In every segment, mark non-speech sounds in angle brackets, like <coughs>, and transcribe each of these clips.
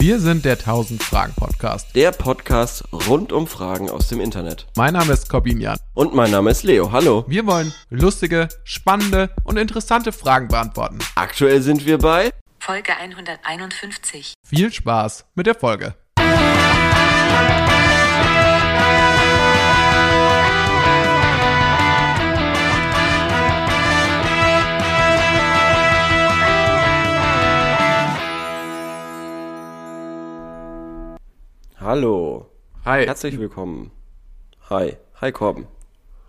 Wir sind der 1000 Fragen Podcast. Der Podcast rund um Fragen aus dem Internet. Mein Name ist Corbinian. Und mein Name ist Leo. Hallo. Wir wollen lustige, spannende und interessante Fragen beantworten. Aktuell sind wir bei Folge 151. Viel Spaß mit der Folge. Hallo. Hi. Herzlich willkommen. Hi. Hi Corben.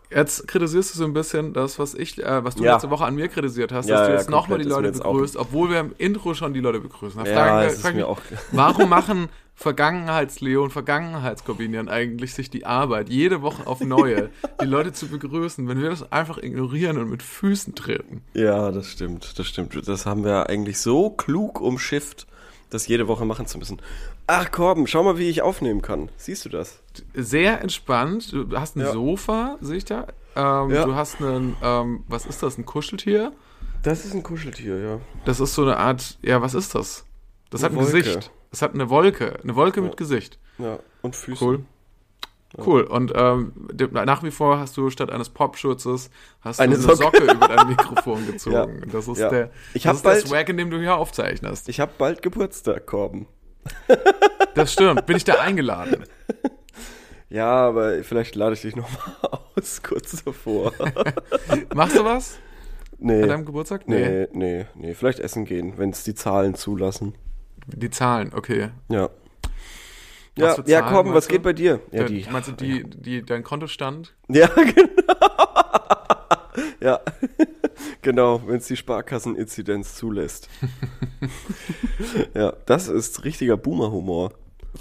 Jetzt kritisierst du so ein bisschen das, was ich, äh, was du Ja. letzte Woche an mir kritisiert hast, Ja, dass du ja, jetzt nochmal die Leute begrüßt, obwohl wir im Intro schon die Leute begrüßen. Da Ja, fragen es ist fragen mir auch- <laughs> Warum machen Vergangenheits-Leo und Vergangenheitskorbinian eigentlich sich die Arbeit, jede Woche auf neue, die Leute zu begrüßen, wenn wir das einfach ignorieren und mit Füßen treten? Ja, das stimmt. Das stimmt. Das haben wir eigentlich so klug umschifft, das jede Woche machen zu müssen. Ach Corben, schau mal, wie ich aufnehmen kann. Siehst du das? Sehr entspannt. Du hast ein Ja. Sofa, sehe ich da. Ähm, Ja. Du hast einen, ähm, was ist das, ein Kuscheltier? Das ist ein Kuscheltier, ja. Das ist so eine Art, ja, was ist das? Das Eine hat ein Wolke. Gesicht. Das hat eine Wolke. Eine Wolke mit Gesicht. Ja. Und Füße. Cool. Cool. Und ähm, nach wie vor hast du statt eines Popschutzes hast Eine du eine Socke. Socke über dein <laughs> Mikrofon gezogen. Ja. Das ist Ja. der, Ich das ist der bald- Swag, in dem du hier aufzeichnest. Ich habe bald Geburtstag, Corben. Das stimmt. Bin ich da eingeladen? Ja, aber vielleicht lade ich dich nochmal <laughs> aus, kurz davor. Machst du was nee. an deinem Geburtstag? Nee, nee, nee. Vielleicht essen gehen, wenn es die Zahlen zulassen. Die Zahlen, okay. Ja. Was Ja, für ja, Zahlen, komm, was du? geht bei dir? Ja, die. Meinst du die, die, dein Kontostand? Ja, <laughs> genau. <laughs> ja, <laughs> genau, wenn es die Sparkasseninzidenz zulässt. <laughs> ja, das ist richtiger Boomer-Humor.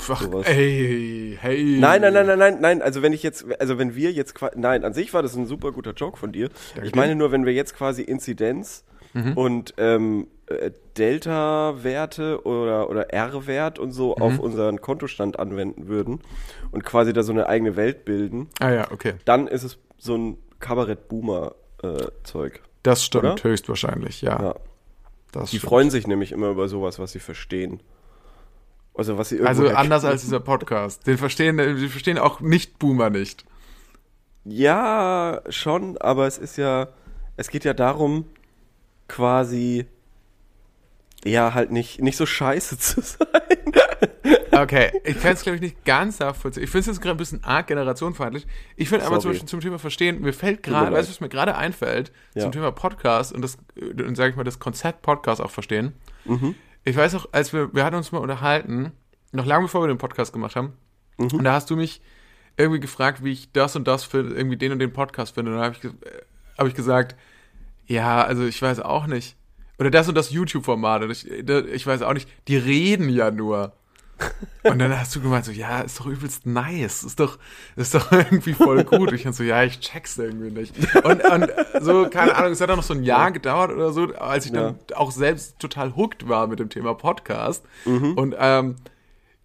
Ach, Sowas. ey, hey. Nein, nein, nein, nein, nein, nein. Also wenn ich jetzt, also wenn wir jetzt, nein, an sich war das ein super guter Joke von dir. Ich meine nur, wenn wir jetzt quasi Inzidenz Mhm. und ähm, äh, Delta-Werte oder, oder R-Wert und so Mhm. auf unseren Kontostand anwenden würden und quasi da so eine eigene Welt bilden, Ah ja, okay. dann ist es so ein Kabarett-Boomer-Zeug. Das stimmt Oder? höchstwahrscheinlich, ja. ja. Die stimmt. freuen sich nämlich immer über sowas, was sie verstehen. Also was sie Also anders als dieser Podcast. Den verstehen, die verstehen auch Nicht-Boomer nicht. Ja, schon, aber es ist ja, es geht ja darum, quasi, ja, halt nicht, nicht so scheiße <laughs> zu sein. Okay, ich kann es glaube ich nicht ganz nachvollziehen. Ich finde es jetzt gerade ein bisschen arg generationenfeindlich. Ich finde aber zum. Beispiel zum Thema Verstehen, mir fällt gerade, weißt du, was mir gerade einfällt, Ja. zum Thema Podcast und das, und sage ich mal, das Konzept Podcast auch verstehen. Mhm. Ich weiß auch, als wir, wir hatten uns mal unterhalten, noch lange bevor wir den Podcast gemacht haben, Mhm. und da hast du mich irgendwie gefragt, wie ich das und das für irgendwie den und den Podcast finde. Und dann habe ich, hab ich gesagt, ja, also ich weiß auch nicht. Oder das und das YouTube-Format. Ich, da- ich weiß auch nicht, die reden ja nur. Und dann hast du gemeint, so, ja, ist doch übelst nice, ist doch, ist doch <laughs> irgendwie voll gut. Ich dann so, ja, ich check's irgendwie nicht. Und, und so, keine Ahnung, es hat dann noch so ein Jahr gedauert oder so, als ich dann auch selbst total hooked war mit dem Thema Podcast. Und ähm,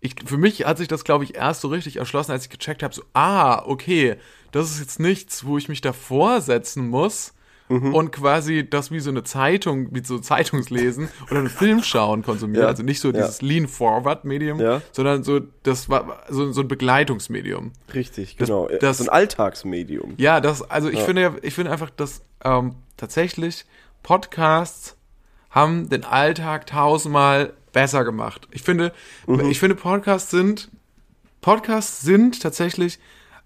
ich, für mich hat sich das, glaube ich, erst so richtig erschlossen, als ich gecheckt habe, so, ah, okay, das ist jetzt nichts, wo ich mich davor setzen muss und quasi das wie so eine Zeitung, wie so Zeitungslesen <laughs> oder einen Film schauen konsumieren. Ja, Also nicht so ja. dieses Lean-Forward-Medium, Ja. sondern so, das war so, so ein Begleitungsmedium. Richtig, Das- genau. das- so ein Alltagsmedium. Ja, das, also ich finde ja, ich finde einfach, dass ähm, tatsächlich Podcasts haben den Alltag tausendmal besser gemacht. Ich finde, Mhm. ich finde Podcasts sind, Podcasts sind tatsächlich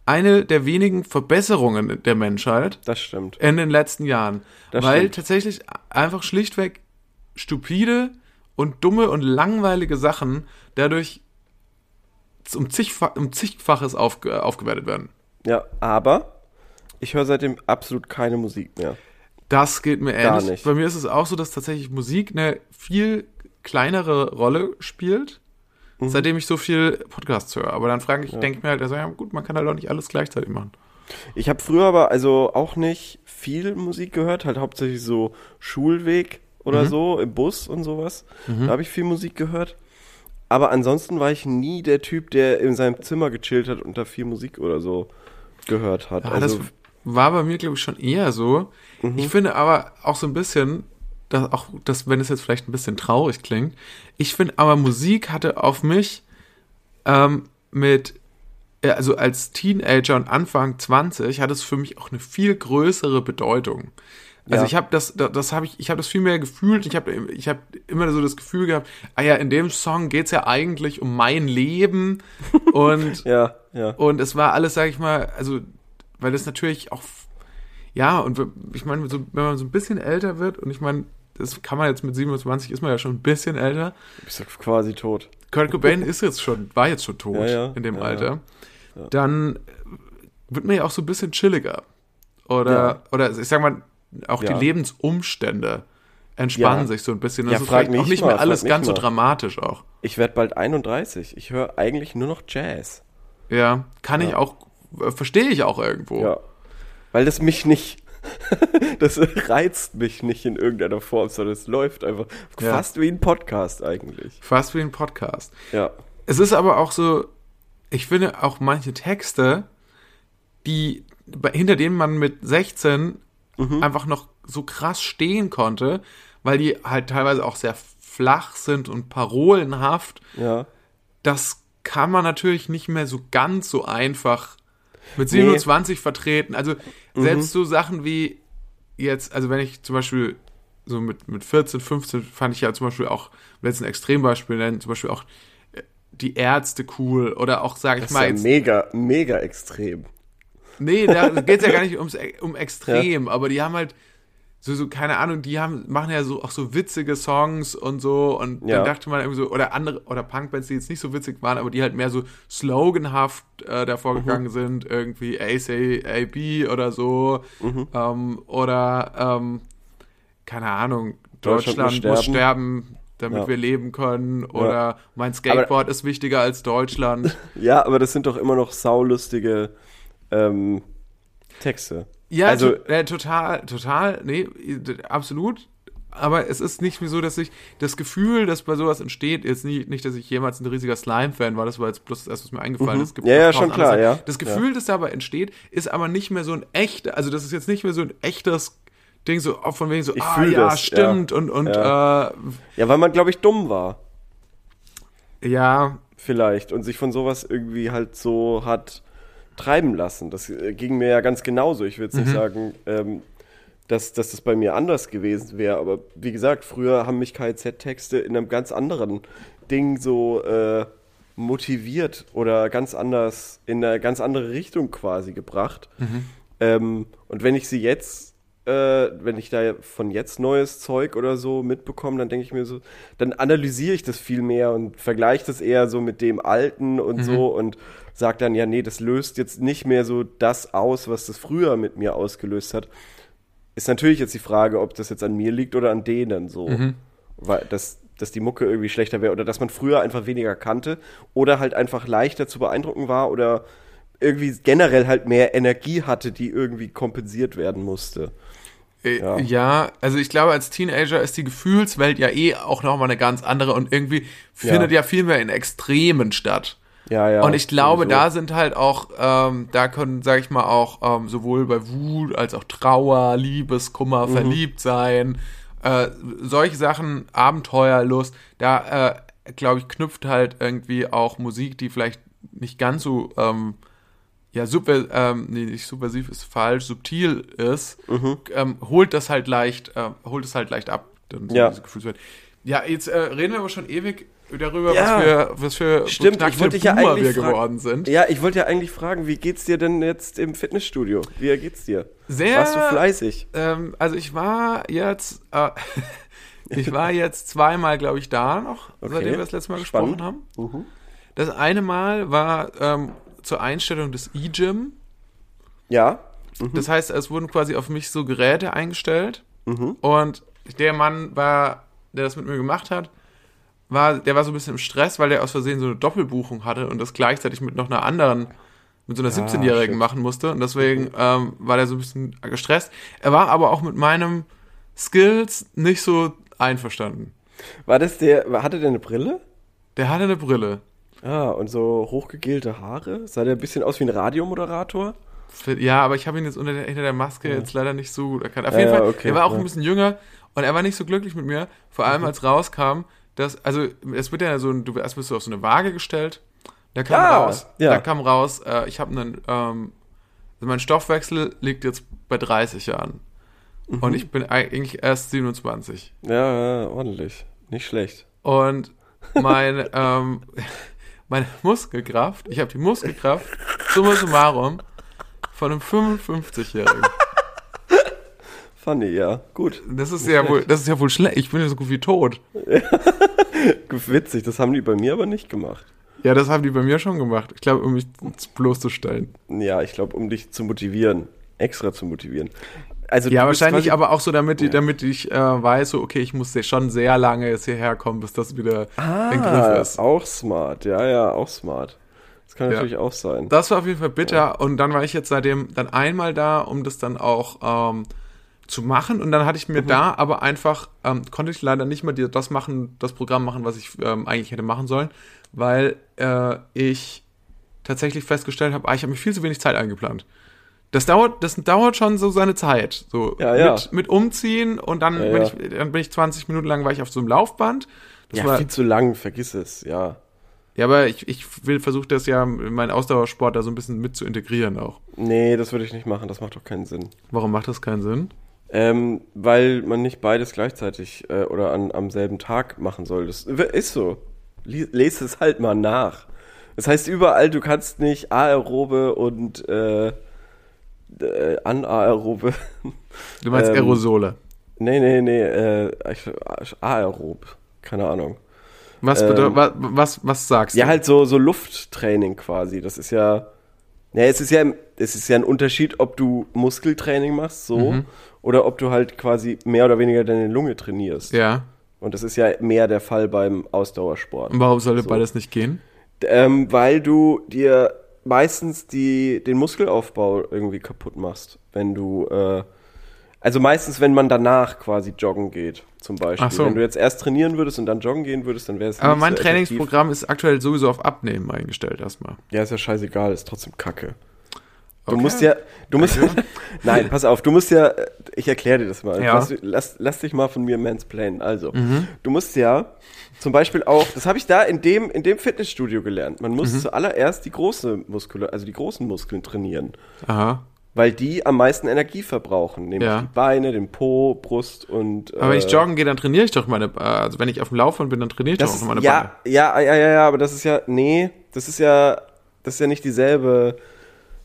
eine der wenigen Verbesserungen der Menschheit Das stimmt. in den letzten Jahren. Das weil stimmt. tatsächlich einfach schlichtweg stupide und dumme und langweilige Sachen dadurch um, zigfa um zigfaches aufge aufgewertet werden. Ja, aber ich höre seitdem absolut keine Musik mehr. Das geht mir ähnlich. Bei mir ist es auch so, dass tatsächlich Musik eine viel kleinere Rolle spielt, Mhm. seitdem ich so viel Podcasts höre. Aber dann frage ich, denke ich mir halt, also, ja gut, man kann halt auch nicht alles gleichzeitig machen. Ich habe früher aber also auch nicht viel Musik gehört, halt hauptsächlich so Schulweg oder so, im Bus und sowas. Da habe ich viel Musik gehört. Aber ansonsten war ich nie der Typ, der in seinem Zimmer gechillt hat und da viel Musik oder so gehört hat. Ja, also, das war bei mir, glaube ich, schon eher so. Mhm. Ich finde aber auch so ein bisschen, dass auch, dass, wenn es jetzt vielleicht ein bisschen traurig klingt, ich finde aber Musik hatte auf mich ähm, mit, also als Teenager und Anfang 20 hat es für mich auch eine viel größere Bedeutung. Also Ja. ich habe das, das, das habe ich, ich habe das viel mehr gefühlt. Ich habe, ich habe immer so das Gefühl gehabt, ah ja, in dem Song geht's ja eigentlich um mein Leben <laughs> und Ja, ja. und es war alles, sag ich mal, also, weil das natürlich auch, ja, und ich meine, so, wenn man so ein bisschen älter wird, und ich meine, das kann man jetzt mit 27, ist man ja schon ein bisschen älter. Du bist ja quasi tot. Kurt Cobain ist jetzt schon, war jetzt schon tot Ja, ja, in dem ja, Alter. Dann wird man ja auch so ein bisschen chilliger. Oder, Ja. oder ich sag mal, auch Ja. die Lebensumstände entspannen Ja. sich so ein bisschen. Ja, Das ist frag vielleicht auch nicht mal, mehr alles ganz so mal. dramatisch auch. Ich werde bald 31. Ich höre eigentlich nur noch Jazz. Ja, kann ich Ja. auch, äh, verstehe ich auch irgendwo. Ja. Weil das mich nicht. <laughs> das reizt mich nicht in irgendeiner Form, sondern es läuft einfach Ja. fast wie ein Podcast eigentlich. Fast wie ein Podcast. Ja. Es ist aber auch so, ich finde auch manche Texte, die hinter denen man mit 16 Mhm. einfach noch so krass stehen konnte, weil die halt teilweise auch sehr flach sind und parolenhaft. Ja. Das kann man natürlich nicht mehr so ganz so einfach mit Nee. Mhm. 27 vertreten. Also selbst so Sachen wie jetzt, also wenn ich zum Beispiel so mit, mit 14, 15 fand ich ja zum Beispiel auch, wenn jetzt ein Extrembeispiel nennen, zum Beispiel auch äh, die Ärzte cool oder auch, sage ich Das ist mal, ja jetzt, mega, mega extrem. nee, da geht es ja gar nicht ums, <laughs> um Extrem, aber die haben halt so, so, keine Ahnung, die haben, machen ja so auch so witzige Songs und so und Ja. dann dachte man irgendwie so, oder andere, oder Punkbands, die jetzt nicht so witzig waren, aber die halt mehr so sloganhaft äh, davor Mhm. gegangen sind, irgendwie ACAB oder so, Mhm. ähm, oder, ähm, keine Ahnung, Deutschland Deutschland, muss muss sterben, damit Ja. wir leben können, oder mein Skateboard ist wichtiger als Deutschland. <laughs> Ja, aber das sind doch immer noch saulustige ähm, Texte. Ja, Also- äh, total, total, nee, absolut. Aber es ist nicht mehr so, dass ich das Gefühl, dass bei sowas entsteht, jetzt nicht, nicht dass ich jemals ein riesiger Slime-Fan war, das war jetzt bloß das erste, was mir eingefallen ist. Es gibt Mhm. Ja, ja, schon klar, ja. Das Gefühl, das dabei entsteht, ist aber nicht mehr so ein echter, also das ist jetzt nicht mehr so ein echtes Ding, so auch von wegen so, Ich ah ja, das, stimmt, und, und Ja. äh, Ja, weil man, glaube ich, dumm war. ja, Vielleicht. Und sich von sowas irgendwie halt so hat treiben lassen. Das äh, ging mir ja ganz genauso. Ich will jetzt Mhm. nicht sagen, ähm, dass, dass das bei mir anders gewesen wäre. Aber wie gesagt, früher haben mich KZ-Texte in einem ganz anderen Ding so äh, motiviert oder ganz anders, in eine ganz andere Richtung quasi gebracht. Ähm, und wenn ich sie jetzt, äh, wenn ich da von jetzt neues Zeug oder so mitbekomme, dann denke ich mir so, dann analysiere ich das viel mehr und vergleiche das eher so mit dem Alten und so und sage dann, ja, nee, das löst jetzt nicht mehr so das aus, was das früher mit mir ausgelöst hat. Ist natürlich jetzt die Frage, ob das jetzt an mir liegt oder an denen so. Weil das, dass die Mucke irgendwie schlechter wäre oder dass man früher einfach weniger kannte oder halt einfach leichter zu beeindrucken war oder irgendwie generell halt mehr Energie hatte, die irgendwie kompensiert werden musste. Äh, Ja. Ja. also ich glaube, als Teenager ist die Gefühlswelt ja eh auch nochmal eine ganz andere und irgendwie findet ja viel mehr in Extremen statt. Ja, ja. und ich glaube, sowieso. da sind halt auch, ähm, da können, sag ich mal, auch ähm, sowohl bei Wut als auch Trauer, Liebeskummer, Mhm. verliebt sein, äh, solche Sachen, Abenteuerlust, da, äh, glaube ich, knüpft halt irgendwie auch Musik, die vielleicht nicht ganz so, ähm, ja, super, ähm, nee, nicht subversiv ist falsch, subtil ist, Mhm. ähm, holt das halt leicht, äh, holt es halt leicht ab, dann so Ja. Ja, jetzt äh, reden wir aber schon ewig darüber, Ja. was für, was für Stimmt, ich wollte ja eigentlich wir geworden sind. Ja, ich wollte ja eigentlich fragen, wie geht's dir denn jetzt im Fitnessstudio? Wie geht's dir? Sehr, Warst du fleißig? ähm, also ich war jetzt, äh, <laughs> ich war jetzt zweimal, glaube ich, da noch, Okay. seitdem wir das letzte Mal Spannend. gesprochen haben. Das eine Mal war ähm, zur Einstellung des E-Gym. Ja. Das heißt, es wurden quasi auf mich so Geräte eingestellt. Mhm. Und der Mann war, der das mit mir gemacht hat, war, der war so ein bisschen im Stress, weil der aus Versehen so eine Doppelbuchung hatte und das gleichzeitig mit noch einer anderen, mit so einer 17-Jährigen shit. machen musste. Und deswegen ähm, war der so ein bisschen gestresst. Er war aber auch mit meinem Skills nicht so einverstanden. War das der, hatte der eine Brille? Der hatte eine Brille. Ah, und so hochgegelte Haare? Sah der ein bisschen aus wie ein Radiomoderator? Ja, aber ich habe ihn jetzt unter der, hinter der Maske jetzt leider nicht so gut erkannt. Auf Ja, jeden ja, Fall, okay, er war auch ja. ein bisschen jünger und er war nicht so glücklich mit mir. Vor allem, als rauskam, dass, also, es wird ja so, ein- du erst bist du auf so eine Waage gestellt. Da kam Ah, raus, ja. da kam raus, äh, ich habe einen, ähm, also mein Stoffwechsel liegt jetzt bei 30 Jahren. Mhm. Und ich bin eigentlich erst 27. Ja, ja, ordentlich. Nicht schlecht. Und mein, <laughs> ähm, meine Muskelkraft, ich habe die Muskelkraft, summa summarum, von einem 55-Jährigen. Funny, ja. Gut. Das ist ja wohl, das ist ja wohl schlecht. Ich bin ja so gut wie tot. <laughs> Witzig, das haben die bei mir aber nicht gemacht. Ja, das haben die bei mir schon gemacht. Ich glaube, um mich bloßzustellen. Ja, ich glaube, um dich zu motivieren. Extra zu motivieren. Also Ja, wahrscheinlich aber auch so, damit, Ja. damit ich äh, weiß, so, okay, ich muss schon sehr lange jetzt hierher kommen, bis das wieder in Griff Ah, ist. auch smart. Ja, ja, auch smart. Das kann Ja. natürlich auch sein. Das war auf jeden Fall bitter. Und dann war ich jetzt seitdem dann einmal da, um das dann auch ähm, zu machen. Und dann hatte ich Mhm. mir da aber einfach, ähm, konnte ich leider nicht mehr die, das machen, das Programm machen, was ich ähm, eigentlich hätte machen sollen, weil äh, ich tatsächlich festgestellt habe, ah, ich habe mir viel zu wenig Zeit eingeplant. Das dauert, das dauert schon so seine Zeit. So Ja, ja. Mit, mit Umziehen und dann, Ja, bin ich, dann bin ich 20 Minuten lang war ich auf so einem Laufband. Das ja, war, viel zu lang, vergiss es, ja. ja, aber ich, ich will versuche das ja, meinen Ausdauersport da so ein bisschen mit zu integrieren auch. Nee, das würde ich nicht machen, das macht doch keinen Sinn. Warum macht das keinen Sinn? Ähm, weil man nicht beides gleichzeitig äh, oder an, am selben Tag machen soll. Das ist so. Lies, lese es halt mal nach. Das heißt überall, du kannst nicht aerobe und äh, äh, anaerobe. <laughs> Du meinst Ähm, Aerosole. nee, nee, nee, äh, ich- aerob. Keine Ahnung. Was, ähm, bedeu- wa- was, was sagst Ja, du? halt so, so Lufttraining quasi. Das ist ja. Ja, es ist ja, es ist ja ein Unterschied, ob du Muskeltraining machst, so, Mhm. oder ob du halt quasi mehr oder weniger deine Lunge trainierst. Ja. Und das ist ja mehr der Fall beim Ausdauersport. Und warum sollte So. beides nicht gehen? Ähm, weil du dir meistens die, den Muskelaufbau irgendwie kaputt machst, wenn du, äh, also meistens, wenn man danach quasi joggen geht, zum Beispiel. Ach so. Wenn du jetzt erst trainieren würdest und dann joggen gehen würdest, dann wäre es Aber nicht mein so effektiv. Trainingsprogramm ist aktuell sowieso auf Abnehmen eingestellt erstmal. Ja, ist ja scheißegal, ist trotzdem kacke. Du Okay. musst ja, du musst, <laughs> nein, pass auf, du musst ja, ich erkläre dir das mal. Ja. Lass, lass, lass dich mal von mir mansplainen. Also, du musst ja zum Beispiel auch, das habe ich da in dem, in dem Fitnessstudio gelernt. Man muss zuallererst die große Muskulatur, also die großen Muskeln trainieren, Aha. weil die am meisten Energie verbrauchen, nämlich Ja. die Beine, den Po, Brust und. Aber wenn ich äh, joggen gehe, dann trainiere ich doch meine, äh, also wenn ich auf dem Laufband bin, dann trainiere ich doch auch meine ja, ja, ja, ja, ja, aber das ist ja, nee, das ist ja, das ist ja nicht dieselbe,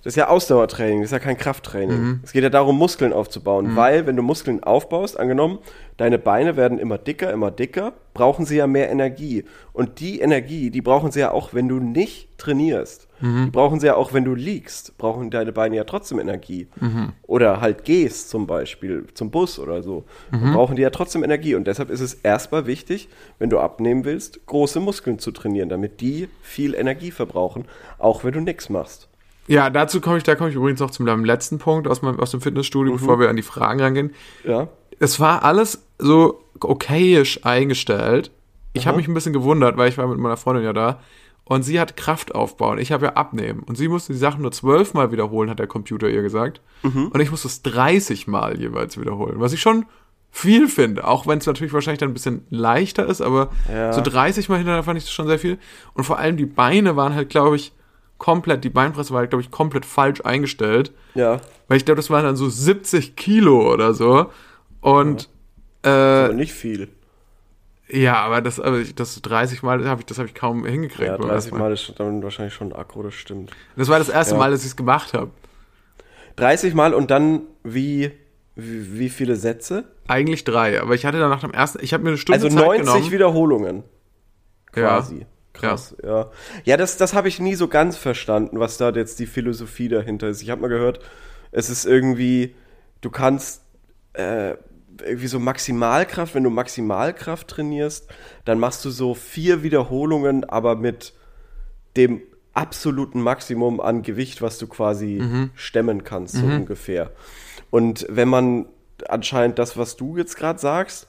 das ist ja Ausdauertraining, das ist ja kein Krafttraining. Mhm. Es geht ja darum, Muskeln aufzubauen, weil wenn du Muskeln aufbaust, angenommen, deine Beine werden immer dicker, immer dicker, brauchen sie ja mehr Energie. Und die Energie, die brauchen sie ja auch, wenn du nicht trainierst. Mhm. Die brauchen sie ja auch, wenn du liegst, brauchen deine Beine ja trotzdem Energie. Mhm. Oder halt gehst zum Beispiel zum Bus oder so. Mhm. Dann brauchen die ja trotzdem Energie. Und deshalb ist es erstmal wichtig, wenn du abnehmen willst, große Muskeln zu trainieren, damit die viel Energie verbrauchen, auch wenn du nichts machst. Ja, dazu komme ich, da komme ich übrigens noch zu meinem letzten Punkt aus, meinem, aus dem Fitnessstudio, bevor wir an die Fragen rangehen. Ja. Es war alles so okayisch eingestellt. Ich habe mich ein bisschen gewundert, weil ich war mit meiner Freundin ja da. Und sie hat Kraft aufbauen. Ich habe ja abnehmen. Und sie musste die Sachen nur zwölfmal wiederholen, hat der Computer ihr gesagt. Und ich musste es 30 Mal jeweils wiederholen. Was ich schon viel finde. Auch wenn es natürlich wahrscheinlich dann ein bisschen leichter ist, aber Ja. so 30 Mal hintereinander fand ich das schon sehr viel. Und vor allem die Beine waren halt, glaube ich, komplett, die Beinpresse war halt, glaube ich, komplett falsch eingestellt. Ja. Weil ich glaube, das waren dann so 70 Kilo oder so. Und Aber äh, nicht viel. ja, aber das, aber ich- das 30 Mal habe ich, das habe ich kaum hingekriegt. Ja, beim 30 ersten Mal ist dann wahrscheinlich schon aggro, das stimmt. Das war das erste Ja. Mal, dass ich es gemacht habe. 30 Mal und dann wie, wie, wie viele Sätze? Eigentlich drei, aber ich hatte dann nach dem ersten, ich habe mir eine Stunde Also Zeit 90 genommen. Wiederholungen. Ja. Krass, ja. Ja, das, das habe ich nie so ganz verstanden, was da jetzt die Philosophie dahinter ist. Ich habe mal gehört, es ist irgendwie, du kannst äh, irgendwie so Maximalkraft, wenn du Maximalkraft trainierst, dann machst du so vier Wiederholungen, aber mit dem absoluten Maximum an Gewicht, was du quasi stemmen kannst, so ungefähr. Und wenn man anscheinend das, was du jetzt gerade sagst,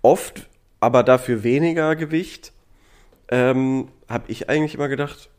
oft, aber dafür weniger Gewicht, ähm, habe ich eigentlich immer gedacht,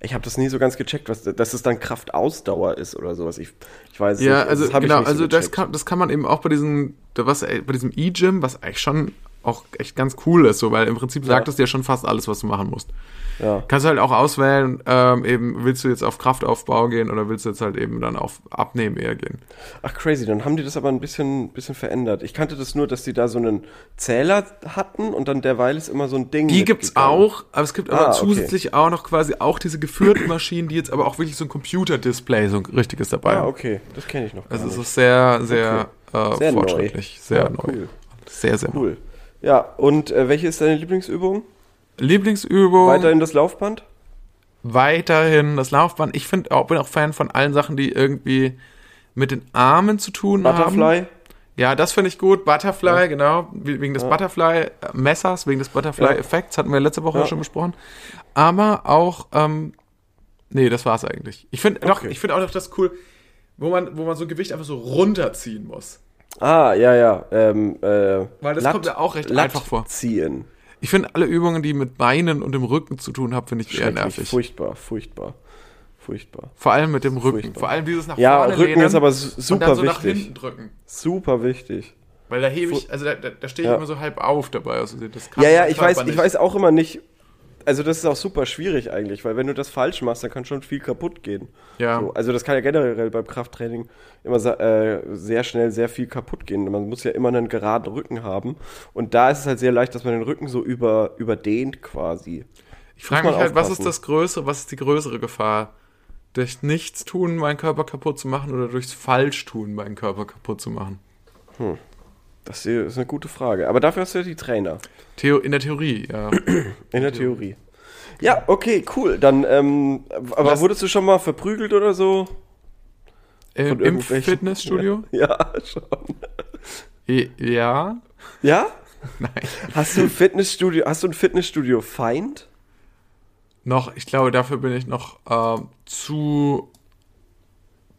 Ich habe das nie so ganz gecheckt, was, dass es dann Kraftausdauer ist oder sowas. Ich, ich weiß Ja, nicht. also das hab ich genau, nicht so also das kann, das kann man eben auch bei diesem, was, bei diesem E-Gym, was eigentlich schon auch echt ganz cool ist, so, weil im Prinzip sagt es dir schon fast alles, was du machen musst. Ja. Kannst du halt auch auswählen, ähm, eben, willst du jetzt auf Kraftaufbau gehen oder willst du jetzt halt eben dann auf Abnehmen eher gehen? Ach crazy, dann haben die das aber ein bisschen, bisschen verändert. Ich kannte das nur, dass die da so einen Zähler hatten und dann derweil ist immer so ein Ding. Die gibt's auch, aber es gibt aber Ah, okay. zusätzlich auch noch quasi auch diese geführten <coughs> Maschinen, die jetzt aber auch wirklich so ein Computerdisplay, so ein richtiges dabei Ah, haben. okay, das kenne ich noch. Gar Also es ist sehr, sehr, Sehr äh, neu. fortschrittlich, sehr Ja, neu. cool. Sehr, sehr neu. Cool. Ja, und äh, welche ist deine Lieblingsübung? Lieblingsübung. Weiterhin das Laufband? weiterhin das Laufband. Ich finde auch, bin auch Fan von allen Sachen, die irgendwie mit den Armen zu tun haben. Butterfly? Ja, das finde ich gut. Butterfly, genau. wie- Wegen des Butterfly-Messers, wegen des Butterfly-Effekts, hatten wir letzte Woche Ja. schon besprochen. Aber auch, ähm, nee, das war's eigentlich. Ich finde doch, Okay. ich finde auch noch das cool, wo man, wo man so Gewicht einfach so runterziehen muss. Ah, ja, ja. Ähm, äh, Weil das kommt ja auch recht einfach vor. Ziehen. Ich finde alle Übungen, die mit Beinen und dem Rücken zu tun haben, finde ich eher nervig. Furchtbar, furchtbar. Furchtbar. Vor allem mit dem Rücken. Furchtbar. Vor allem dieses nach Ja, vorne Rücken lehnen ist aber und super dann so nach wichtig. hinten drücken. Super wichtig. Weil da hebe ich, also da, da, da stehe ich Ja. immer so halb auf dabei. Also das kann Ja, ja, ich weiß, ich weiß auch immer nicht. Also das ist auch super schwierig eigentlich, weil wenn du das falsch machst, dann kann schon viel kaputt gehen. Ja. So, also das kann ja generell beim Krafttraining immer äh, sehr schnell sehr viel kaputt gehen. Man muss ja immer einen geraden Rücken haben. Und da ist es halt sehr leicht, dass man den Rücken so über, überdehnt quasi. Ich frage mich halt, was ist das Größere, was ist die größere Gefahr? Durch Nichtstun meinen Körper kaputt zu machen oder durchs Falschtun meinen Körper kaputt zu machen? Das ist eine gute Frage. Aber dafür hast du ja die Trainer. Theo in der Theorie, ja. <clears throat> In der Theorie. Ja, okay, cool. Dann, ähm, aber Lass- wurdest du schon mal verprügelt oder so? Im, Von Im Fitnessstudio? <laughs> Ja, schon. I- Ja. Ja? <laughs> Nein. Hast du ein Fitnessstudio, hast du ein Fitnessstudio Feind? Noch, ich glaube, dafür bin ich noch ähm, zu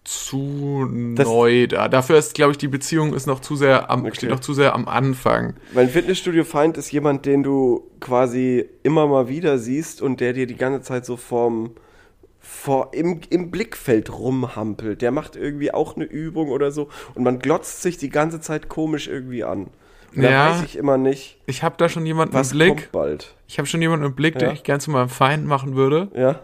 zu Das- neu da. Dafür ist, glaube ich, die Beziehung ist noch zu sehr am, Okay. steht noch zu sehr am Anfang. Weil ein Fitnessstudio Feind ist jemand, den du quasi immer mal wieder siehst und der dir die ganze Zeit so vorm, vor, im, im Blickfeld rumhampelt. Der macht irgendwie auch eine Übung oder so und man glotzt sich die ganze Zeit komisch irgendwie an. Und Ja. weiß ich immer nicht, Ich habe da schon jemanden was im Blick. Ich habe schon jemanden im Blick, den Ja. ich gern zu meinem Feind machen würde. Ja?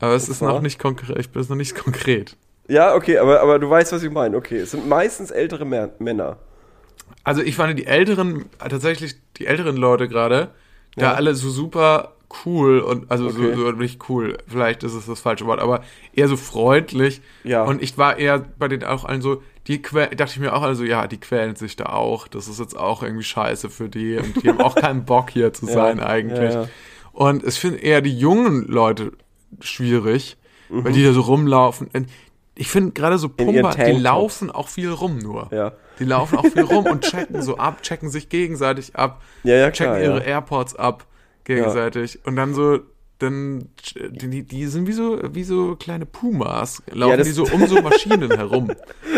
Aber es ist noch nicht konkret. Ich bin noch nicht konkret. Ja, okay, aber, aber du weißt, was ich meine. Okay, es sind meistens ältere Mä- Männer. Also ich fand die älteren, tatsächlich die älteren Leute gerade, da Ja. alle so super cool und also Okay. so, so nicht cool, vielleicht ist es das falsche Wort, aber eher so freundlich. Ja. Und ich war eher bei denen auch allen so, die dachte ich mir auch also, ja, die quälen sich da auch. Das ist jetzt auch irgendwie scheiße für die und die haben auch <laughs> keinen Bock hier zu Ja, sein eigentlich. ja, ja. Und ich finde eher die jungen Leute schwierig, Mhm. weil die da so rumlaufen. Ich finde gerade so Pumper, die laufen auch viel rum nur. Ja. Die laufen auch viel rum und checken so ab, checken sich gegenseitig ab, Ja, ja, checken klar, ihre ja. AirPods ab gegenseitig und dann so dann die, die sind wie so wie so kleine Pumas laufen das- die so um so Maschinen herum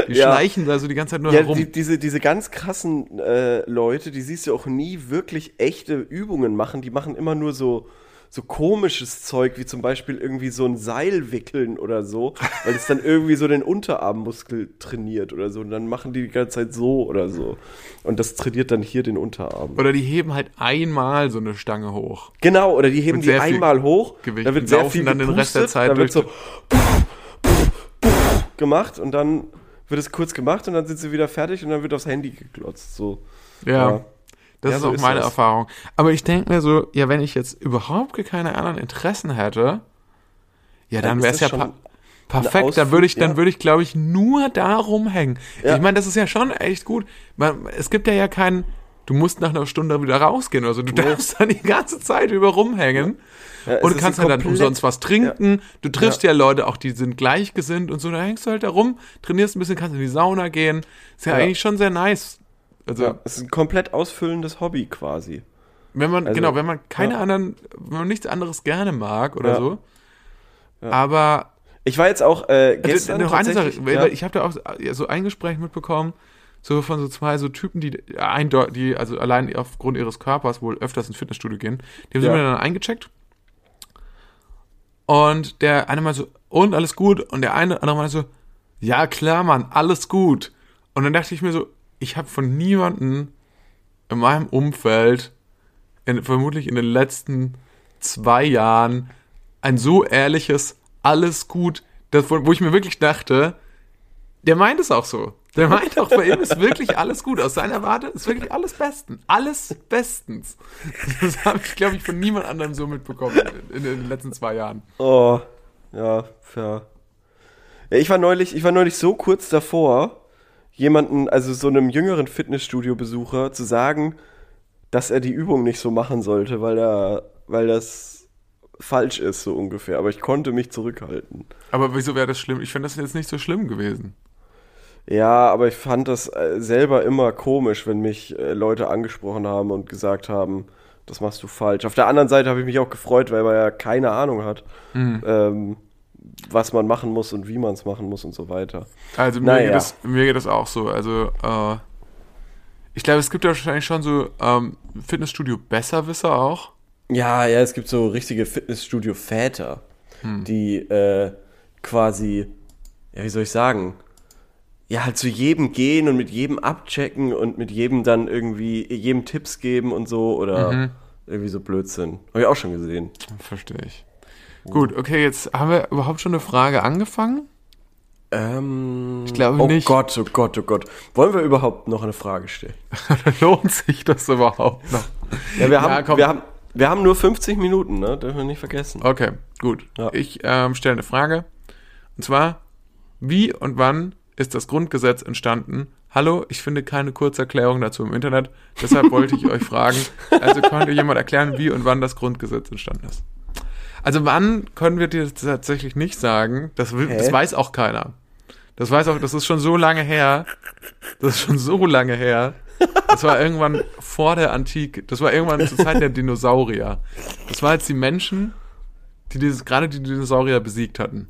die <laughs> Ja. schleichen da so die ganze Zeit nur Ja, herum die, diese, diese ganz krassen äh, Leute, die siehst du auch nie wirklich echte Übungen machen. Die machen immer nur so, so komisches Zeug, wie zum Beispiel irgendwie so ein Seil wickeln oder so, weil es dann irgendwie so den Unterarmmuskel trainiert oder so. Und dann machen die die ganze Zeit so oder so. Und das trainiert dann hier den Unterarm. oder die heben halt einmal so eine Stange hoch Genau, oder die heben die einmal hoch, Gewicht da und wird sehr viel dann den Rest der Zeit da wird so gemacht und dann wird es kurz gemacht und dann sind sie wieder fertig und dann wird aufs Handy geglotzt. So. ja, Ja. Das Ja, ist so auch ist meine das. Erfahrung aber ich denke mir so ja wenn ich jetzt überhaupt keine anderen Interessen hätte ja dann ist wäre es ja pa perfekt dann würde ich dann ja. würde ich glaube ich nur darum hängen Ja. ich meine das ist ja schon echt gut Man, es gibt ja ja keinen du musst nach einer Stunde wieder rausgehen oder so du darfst dann die ganze Zeit über rumhängen Ja, und du ist kannst ja dann umsonst was trinken. Du triffst ja. Leute auch, die sind gleichgesinnt und so. Da hängst du halt da rum, trainierst ein bisschen, kannst in die Sauna gehen. Ist ja, Ja. eigentlich schon sehr nice. Also, Ja, es ist ein komplett ausfüllendes Hobby quasi. wenn man, also, genau, wenn man keine ja. anderen, wenn man nichts anderes gerne mag oder Ja. so. Aber Ich war jetzt auch äh, also, gestern noch eine Sache, ich habe da auch so ein Gespräch mitbekommen, so von so zwei so Typen, die eindeutig, die also allein aufgrund ihres Körpers wohl öfters ins Fitnessstudio gehen. Die haben Ja. sich mir dann eingecheckt. Und der eine mal so, und alles gut? Und der eine andere mal so, ja klar, Mann, alles gut. Und dann dachte ich mir so, ich habe von niemandem in meinem Umfeld, in, vermutlich in den letzten zwei Jahren, ein so ehrliches alles gut, das, wo ich mir wirklich dachte, der meint es auch so. Der meint auch, bei ihm ist wirklich alles gut. Aus seiner Warte ist wirklich alles besten. Alles bestens. Das habe ich, glaube ich, von niemand anderem so mitbekommen in, in den letzten zwei Jahren. Oh, ja, fair. Ja, ich war neulich, ich war neulich so kurz davor, jemanden, also so einem jüngeren Fitnessstudio-Besucher, zu sagen, dass er die Übung nicht so machen sollte, weil er, weil das falsch ist, so ungefähr. Aber ich konnte mich zurückhalten. Aber wieso wäre das schlimm? Ich finde das jetzt nicht so schlimm gewesen. Ja, aber ich fand das äh, selber immer komisch, wenn mich äh, Leute angesprochen haben und gesagt haben, das machst du falsch. Auf der anderen Seite habe ich mich auch gefreut, weil man ja keine Ahnung hat, ähm, was man machen muss und wie man es machen muss und so weiter. Also mir, Naja. geht, das, mir geht das auch so. Also äh, ich glaube, es gibt ja wahrscheinlich schon so ähm, Fitnessstudio-Besserwisser auch. Ja, ja, es gibt so richtige Fitnessstudio-Väter, die äh, quasi, ja, wie soll ich sagen, ja, halt zu jedem gehen und mit jedem abchecken und mit jedem dann irgendwie, jedem Tipps geben und so oder irgendwie so Blödsinn. Habe ich auch schon gesehen. Verstehe ich. Gut, okay, jetzt haben wir überhaupt schon eine Frage angefangen. Ähm, Ich glaube oh nicht. Gott, oh Gott, oh Gott. Wollen wir überhaupt noch eine Frage stellen? <laughs> Lohnt sich das überhaupt noch? Ja, wir haben, Ja, wir haben, wir haben nur 50 Minuten, ne? Dürfen wir nicht vergessen. Okay, gut. Ja. Ich ähm, stelle eine Frage. Und zwar, wie und wann ist das Grundgesetz entstanden? Hallo, ich finde keine Kurzerklärung dazu im Internet. Deshalb wollte ich euch fragen. <laughs> Also konnte jemand erklären, wie und wann das Grundgesetz entstanden ist? Also wann können wir dir das tatsächlich nicht sagen? Das, will, das weiß auch keiner. Das weiß auch, das ist schon so lange her. Das ist schon so lange her. Das war irgendwann vor der Antike. Das war irgendwann zur Zeit der Dinosaurier. Das war jetzt die Menschen, die dieses, gerade die Dinosaurier besiegt hatten.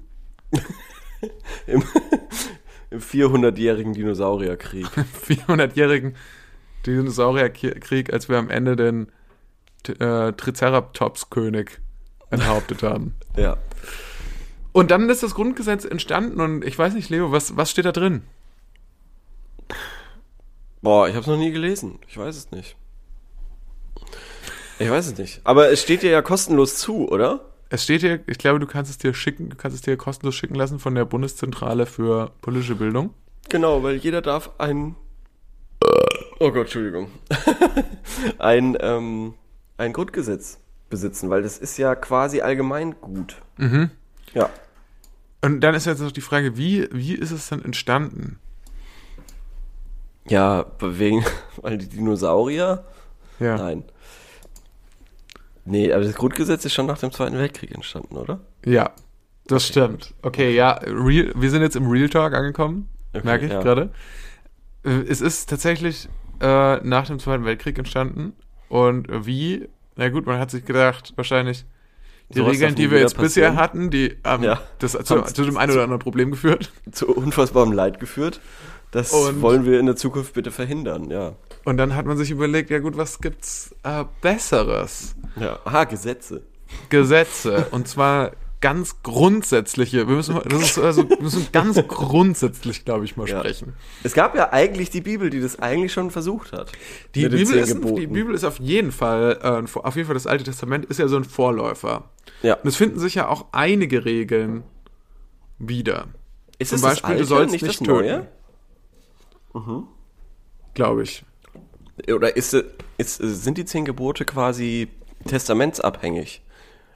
Im, im 400-jährigen Dinosaurierkrieg. <laughs> 400-jährigen Dinosaurierkrieg, als wir am Ende den äh, Triceratops-König enthauptet haben. <laughs> ja. Und dann ist das Grundgesetz entstanden und ich weiß nicht, Leo, was, was steht da drin? Boah, ich habe es noch nie gelesen. Ich weiß es nicht. Ich weiß es nicht. Aber es steht dir ja kostenlos zu, oder? Es steht hier, ich glaube, du kannst es dir schicken, du kannst es dir kostenlos schicken lassen von der Bundeszentrale für politische Bildung. Genau, weil jeder darf ein. Oh Gott, Entschuldigung. <laughs> ein, ähm, ein Grundgesetz besitzen, weil das ist ja quasi allgemein gut. Mhm. Ja. Und dann ist jetzt noch die Frage, wie, wie ist es denn entstanden? Ja, wegen, <laughs> weil die Dinosaurier? Ja. Nein. Nee, aber das Grundgesetz ist schon nach dem Zweiten Weltkrieg entstanden, oder? Ja, das stimmt. Okay, ja, real, wir sind jetzt im Real Talk angekommen, Okay, merke ich ja. gerade. Äh, Es ist tatsächlich äh, nach dem Zweiten Weltkrieg entstanden. Und wie? Na gut, man hat sich gedacht, wahrscheinlich die Sowas Regeln, die wir jetzt bisher passieren. hatten, die haben Ja. das zu, zu dem einen oder anderen Problem geführt. Zu unfassbarem Leid geführt. Das Und- wollen wir in der Zukunft bitte verhindern, ja. Und dann hat man sich überlegt, ja gut, was gibt's äh, Besseres? Ja. Aha, Gesetze. Gesetze. und zwar ganz grundsätzliche. Wir müssen, das also, wir müssen ganz <laughs> grundsätzlich, glaube ich, mal Ja. sprechen. Es gab ja eigentlich die Bibel, die das eigentlich schon versucht hat. Die Bibel, ist, die Bibel ist auf jeden Fall, äh, auf jeden Fall das Alte Testament ist ja so ein Vorläufer. Ja. Und es finden sich ja auch einige Regeln wieder. Ist Zum es Beispiel, Alte, du sollst nicht nicht das töten. Neue? Glaube ich. Oder ist, es- ist, sind die zehn Gebote quasi testamentsabhängig?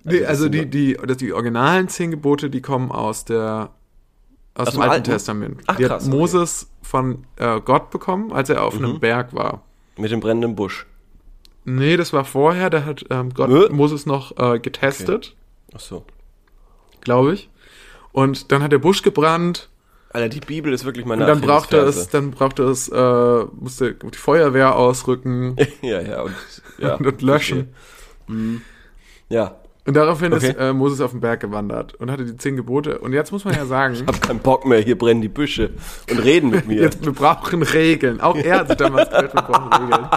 Nee, das also sind die, die, das, die originalen zehn Gebote, die kommen aus der aus, Aus dem Alten Alten? Testament. Ach, die krass, hat okay. Mhm. Moses von äh, Gott bekommen, als er auf einem Berg war. Mit dem brennenden Busch. Nee, das war vorher, da hat ähm, Gott Hä? Moses noch äh, getestet, Ach so. glaube ich. Und dann hat der Busch gebrannt Alter, die Bibel ist wirklich meine und dann brauchte es, dann brauchte es, äh, musste die Feuerwehr ausrücken <laughs> ja, ja, und, ja, und, <laughs> und löschen. Mhm. Ja, Und daraufhin Okay. ist äh, Moses auf den Berg gewandert und hatte die zehn Gebote. Und jetzt muss man ja sagen, hab keinen Bock mehr, hier brennen die Büsche und reden mit mir. jetzt, wir brauchen Regeln. Auch er hat sich damals gedacht, wir brauchen Regeln.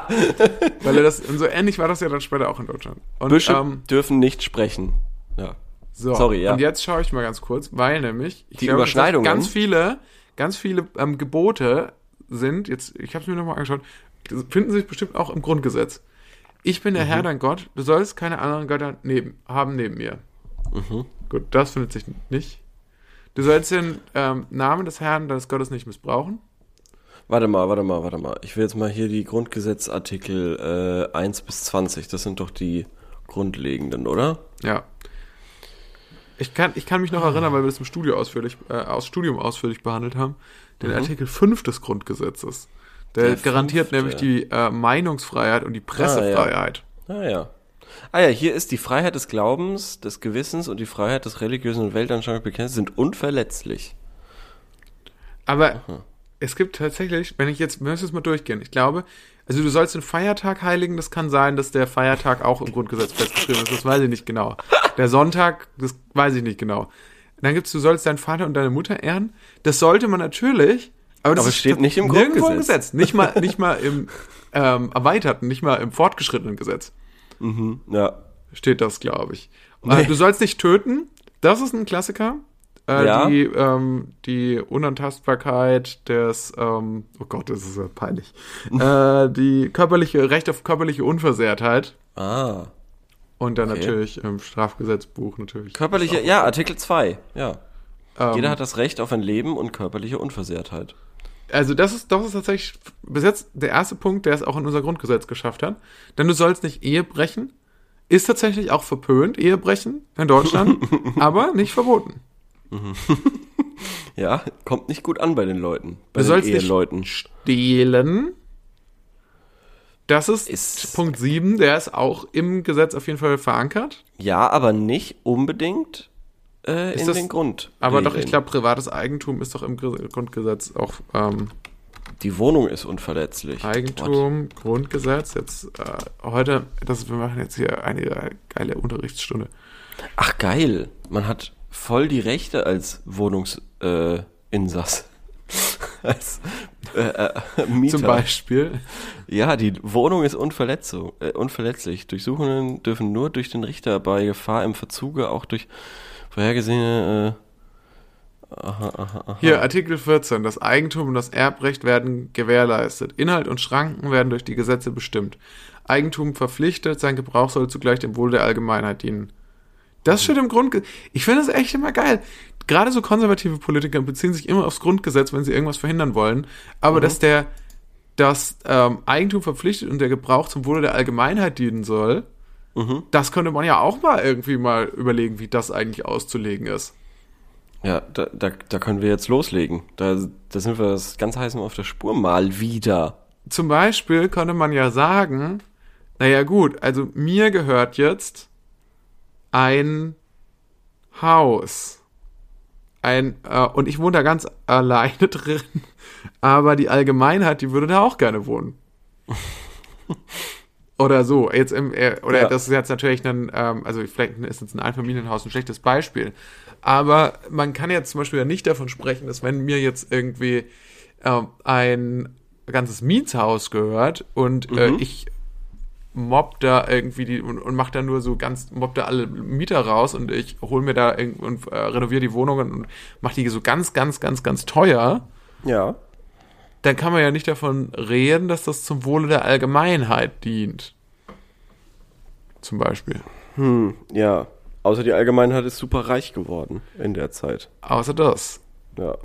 <laughs> Weil er das, und so ähnlich war das ja dann später auch in Deutschland. Und, Büsche ähm, dürfen nicht sprechen. Ja. So, Sorry, ja. Und jetzt schaue ich mal ganz kurz, weil nämlich ich Die glaube, Überschneidungen? ganz viele, ganz viele ähm, Gebote sind, jetzt, ich habe es mir nochmal angeschaut, finden sich bestimmt auch im Grundgesetz. Ich bin der Mhm. Herr, dein Gott, du sollst keine anderen Götter neben, haben neben mir. Mhm. Gut, das findet sich nicht. Du sollst den ähm, Namen des Herrn, deines Gottes nicht missbrauchen. Warte mal, warte mal, warte mal. Ich will jetzt mal hier die Grundgesetzartikel äh, 1 bis 20. Das sind doch die grundlegenden, oder? Ja. Ich kann, ich kann mich noch erinnern, weil wir das im Studio ausführlich, äh, aus Studium ausführlich behandelt haben, den Artikel 5 des Grundgesetzes. Der. Der garantiert nämlich die äh, Meinungsfreiheit und die Pressefreiheit. Ah ja. Ah ja, hier ist die Freiheit des Glaubens, des Gewissens und die Freiheit des religiösen und weltanschaulichen Bekenntnisses sind unverletzlich. Aber es gibt tatsächlich, wenn ich jetzt, wir müssen es mal durchgehen, ich glaube, also du sollst den Feiertag heiligen, das kann sein, dass der Feiertag auch im Grundgesetz festgeschrieben ist, das weiß ich nicht genau. Der Sonntag, das weiß ich nicht genau. Dann gibt's, du sollst deinen Vater und deine Mutter ehren. Das sollte man natürlich, aber das Aber steht nicht im Grundgesetz. im Gesetz. Nicht mal, nicht mal im <laughs> ähm, erweiterten, nicht mal im fortgeschrittenen Gesetz Ja. steht das, glaube ich. Äh, Du sollst nicht töten, das ist ein Klassiker. Äh, Ja. die, ähm, die Unantastbarkeit des, ähm, oh Gott, das ist ja peinlich. <laughs> äh, die körperliche, Recht auf körperliche Unversehrtheit. Ah. Und dann Okay. natürlich im Strafgesetzbuch natürlich. Körperliche, ja, Artikel 2. Ja. Ähm, Jeder hat das Recht auf ein Leben und körperliche Unversehrtheit. Also das ist, das ist tatsächlich bis jetzt der erste Punkt, der es auch in unser Grundgesetz geschafft hat. Denn du sollst nicht Ehe brechen. Ist tatsächlich auch verpönt, Ehebrechen in Deutschland, <laughs> aber nicht verboten. Ja, kommt nicht gut an bei den Leuten. Bei Du den sollst nicht Eheleuten. stehlen. Das ist, Ist- Punkt 7, der ist auch im Gesetz auf jeden Fall verankert. Ja, aber nicht unbedingt äh, Ist in das- den Grund. Aber doch, ich glaube, privates Eigentum ist doch im Gr- Grundgesetz auch ähm, Die Wohnung ist unverletzlich. What? Eigentum, Grundgesetz. Jetzt äh, heute, das, wir machen jetzt hier eine geile Unterrichtsstunde. Ach geil, man hat voll die Rechte als Wohnungsinsass. Äh, <laughs> als äh, äh, Mieter. Zum Beispiel. Ja, die Wohnung ist unverletzung, äh, unverletzlich. Durchsuchungen dürfen nur durch den Richter bei Gefahr im Verzuge auch durch vorhergesehene. Äh, aha, aha, aha. Hier, Artikel 14. Das Eigentum und das Erbrecht werden gewährleistet. Inhalt und Schranken werden durch die Gesetze bestimmt. Eigentum verpflichtet, sein Gebrauch soll zugleich dem Wohl der Allgemeinheit dienen. Das steht im Grundgesetz. Ich finde das echt immer geil. Gerade so konservative Politiker beziehen sich immer aufs Grundgesetz, wenn sie irgendwas verhindern wollen. Aber dass der das ähm, Eigentum verpflichtet und der Gebrauch zum Wohle der Allgemeinheit dienen soll, das könnte man ja auch mal irgendwie mal überlegen, wie das eigentlich auszulegen ist. Ja, da, da, da können wir jetzt loslegen. Da, da sind wir das ganz heiß auf der Spur mal wieder. zum Beispiel könnte man ja sagen, naja gut, also mir gehört jetzt ein Haus. Ein, äh, und ich wohne da ganz alleine <laughs> drin, aber die Allgemeinheit, die würde da auch gerne wohnen. <laughs> Oder so, jetzt im, äh, oder Ja. das ist jetzt natürlich ein, ähm, also vielleicht ist jetzt ein Einfamilienhaus ein schlechtes Beispiel. Aber man kann jetzt zum Beispiel ja nicht davon sprechen, dass wenn mir jetzt irgendwie ähm, ein ganzes Mietshaus gehört und äh, ich mob da irgendwie die und, und mach da nur so ganz, mob da alle Mieter raus und ich hole mir da und äh, renoviere die Wohnungen und mach die so ganz, ganz, ganz, ganz teuer, Ja. Dann kann man ja nicht davon reden, dass das zum Wohle der Allgemeinheit dient. Zum Beispiel. Hm, ja. Außer die Allgemeinheit ist super reich geworden in der Zeit. Außer das. Ja.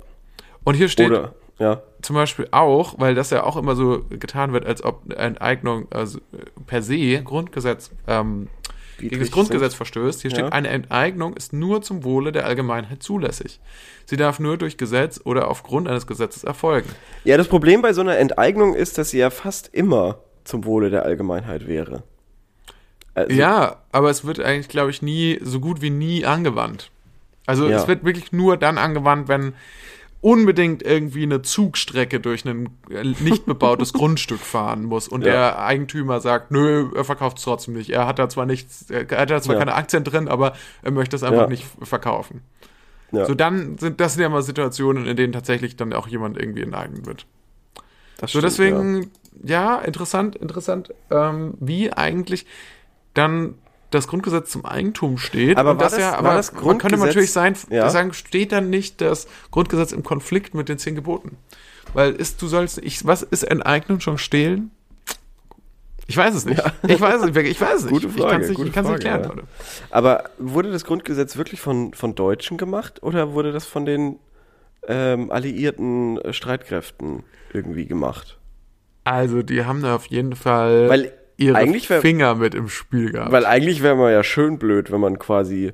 Und hier steht Oder, ja. zum Beispiel auch, weil das ja auch immer so getan wird, als ob Enteignung also per se Grundgesetz ähm, gegen das Grundgesetz sind. verstößt. Hier Ja. steht, eine Enteignung ist nur zum Wohle der Allgemeinheit zulässig. Sie darf nur durch Gesetz oder aufgrund eines Gesetzes erfolgen. Ja, das Problem bei so einer Enteignung ist, dass sie ja fast immer zum Wohle der Allgemeinheit wäre. Also, Ja, aber es wird eigentlich, glaube ich, nie, so gut wie nie angewandt. Also Ja. es wird wirklich nur dann angewandt, wenn unbedingt irgendwie eine Zugstrecke durch ein äh, nicht bebautes <laughs> Grundstück fahren muss und Ja. der Eigentümer sagt, nö, er verkauft es trotzdem nicht. Er hat da zwar nichts, er hat da zwar Ja. keine Aktien drin, aber er möchte es einfach Ja. nicht verkaufen. So dann sind das sind ja mal Situationen, in denen tatsächlich dann auch jemand irgendwie enteignet wird. das So, stimmt, deswegen, ja, interessant, interessant, ähm, wie eigentlich dann das Grundgesetz zum Eigentum steht. Aber das, das- ja, aber das man könnte natürlich sein, Ja. sagen, steht dann nicht das Grundgesetz im Konflikt mit den zehn Geboten. Weil ist, du sollst, ich, was ist Enteignen schon stehlen? Ich weiß es nicht. Ich weiß es nicht. Ich weiß es nicht. Gute ich Frage, kann es nicht, ich nicht klären, ja. Leute. Aber wurde das Grundgesetz wirklich von, von Deutschen gemacht oder wurde das von den ähm, alliierten Streitkräften irgendwie gemacht? Also, die haben da auf jeden Fall Weil ihre eigentlich wär- Finger mit im Spiel gehabt. Weil eigentlich wäre man ja schön blöd, wenn man quasi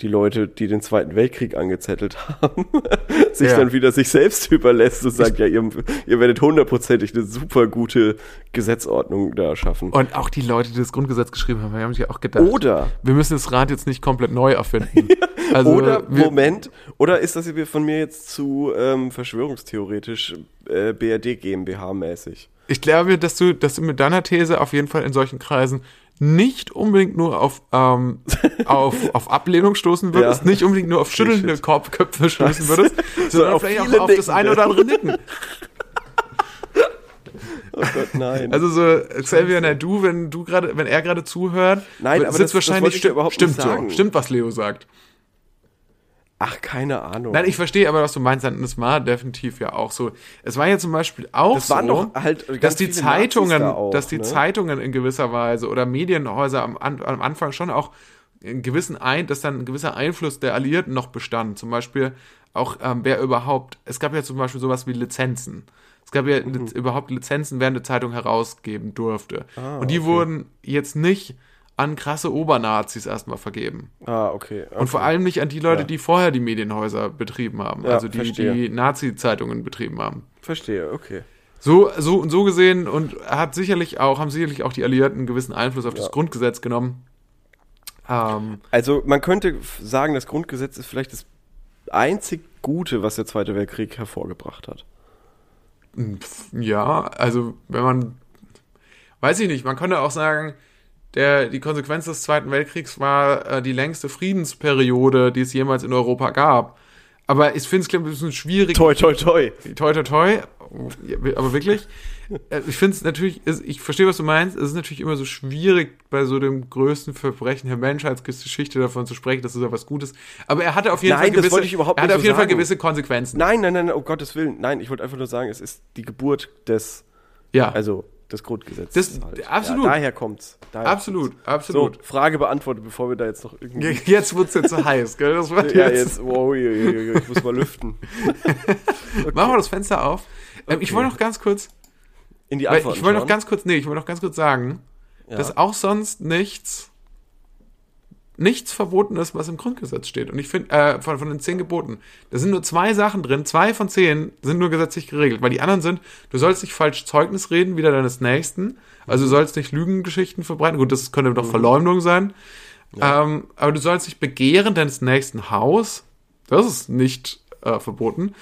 die Leute, die den Zweiten Weltkrieg angezettelt haben, <laughs> sich Ja. dann wieder sich selbst überlässt und sagt, ja, ihr, ihr werdet hundertprozentig eine super gute Gesetzordnung da schaffen. und auch die Leute, die das Grundgesetz geschrieben haben, haben sich auch gedacht, Oder, wir müssen das Rad jetzt nicht komplett neu erfinden. <laughs> Also, oder, wir, Moment, oder ist das von mir jetzt zu ähm, verschwörungstheoretisch äh, BRD GmbH mäßig? Ich glaube, dass du, dass du mit deiner These auf jeden Fall in solchen Kreisen nicht unbedingt nur auf, ähm, <laughs> auf, auf Ablehnung stoßen würdest, Ja. nicht unbedingt nur auf schüttelnde shit. Kopfköpfe stoßen würdest, sondern auf vielleicht auch auf das eine oder andere. Nicken. Oh Gott, nein. Also so Xavier Naidu, wenn du gerade, wenn er gerade zuhört, Nein, aber sitzt das- das wahrscheinlich ich dir überhaupt stimmt nicht so, stimmt was Leo sagt. Ach, keine Ahnung. Nein, ich verstehe aber, was du meinst, und es war definitiv ja auch so. Es war ja zum Beispiel auch Das so, waren doch halt dass die Zeitungen, da auch, dass die ne? Zeitungen in gewisser Weise oder Medienhäuser am, am Anfang schon auch einen gewissen ein, dass dann ein gewisser Einfluss der Alliierten noch bestand. Zum Beispiel auch, ähm, wer überhaupt, es gab ja zum Beispiel sowas wie Lizenzen. Es gab ja Mhm. Überhaupt Lizenzen, wer eine Zeitung herausgeben durfte. Ah, Und die okay. wurden jetzt nicht an krasse Obernazis erstmal vergeben. ah, okay. okay. Und vor allem nicht an die Leute, Ja. die vorher die Medienhäuser betrieben haben, Ja, also die, verstehe. die Nazi-Zeitungen betrieben haben. Verstehe, okay. So, so und so gesehen und hat sicherlich auch, haben sicherlich auch die Alliierten einen gewissen Einfluss auf das Ja. Grundgesetz genommen. Ähm, Also man könnte sagen, das Grundgesetz ist vielleicht das einzig Gute, was der Zweite Weltkrieg hervorgebracht hat. pf, ja, also wenn man, weiß ich nicht, man könnte auch sagen, der, die Konsequenz des Zweiten Weltkriegs war äh, die längste Friedensperiode, die es jemals in Europa gab. Aber ich finde es ein bisschen schwierig. Toi, toi, toi. Toi, toi, toi. Aber wirklich, äh, ich finde es natürlich, ich verstehe, was du meinst. Es ist natürlich immer so schwierig, bei so dem größten Verbrechen der Menschheitsgeschichte davon zu sprechen, dass es ja was Gutes. Aber er hatte auf jeden Nein, Fall das gewisse, wollte ich überhaupt er hatte auf so jeden Fall sagen. gewisse Konsequenzen. Nein, nein, nein, nein, um Gottes Willen. Nein, ich wollte einfach nur sagen, es ist die Geburt des, Ja, also des Grundgesetzes. Das- absolut. Ja, daher kommt's. Daher absolut, So, absolut. Frage beantwortet, bevor wir da jetzt noch irgendwie... Jetzt wird's jetzt zu heiß, gell? Das wird <laughs> Ja, jetzt. wow, ich muss mal lüften. <laughs> Machen wir das Fenster auf. Ähm, Ich Okay. wollte noch ganz kurz, In die weil Antworten ich wollte noch ganz kurz, nee, ich wollte noch ganz kurz sagen, Ja. dass auch sonst nichts nichts verboten ist, was im Grundgesetz steht. Und ich finde, äh, von, von den zehn Geboten, da sind nur zwei Sachen drin, zwei von zehn sind nur gesetzlich geregelt, weil die anderen sind, du sollst nicht falsch Zeugnis reden, wieder deines Nächsten, also du sollst nicht Lügengeschichten verbreiten, gut, das könnte doch Verleumdung sein, ähm, aber du sollst nicht begehren deines nächsten Haus, das ist nicht äh, verboten,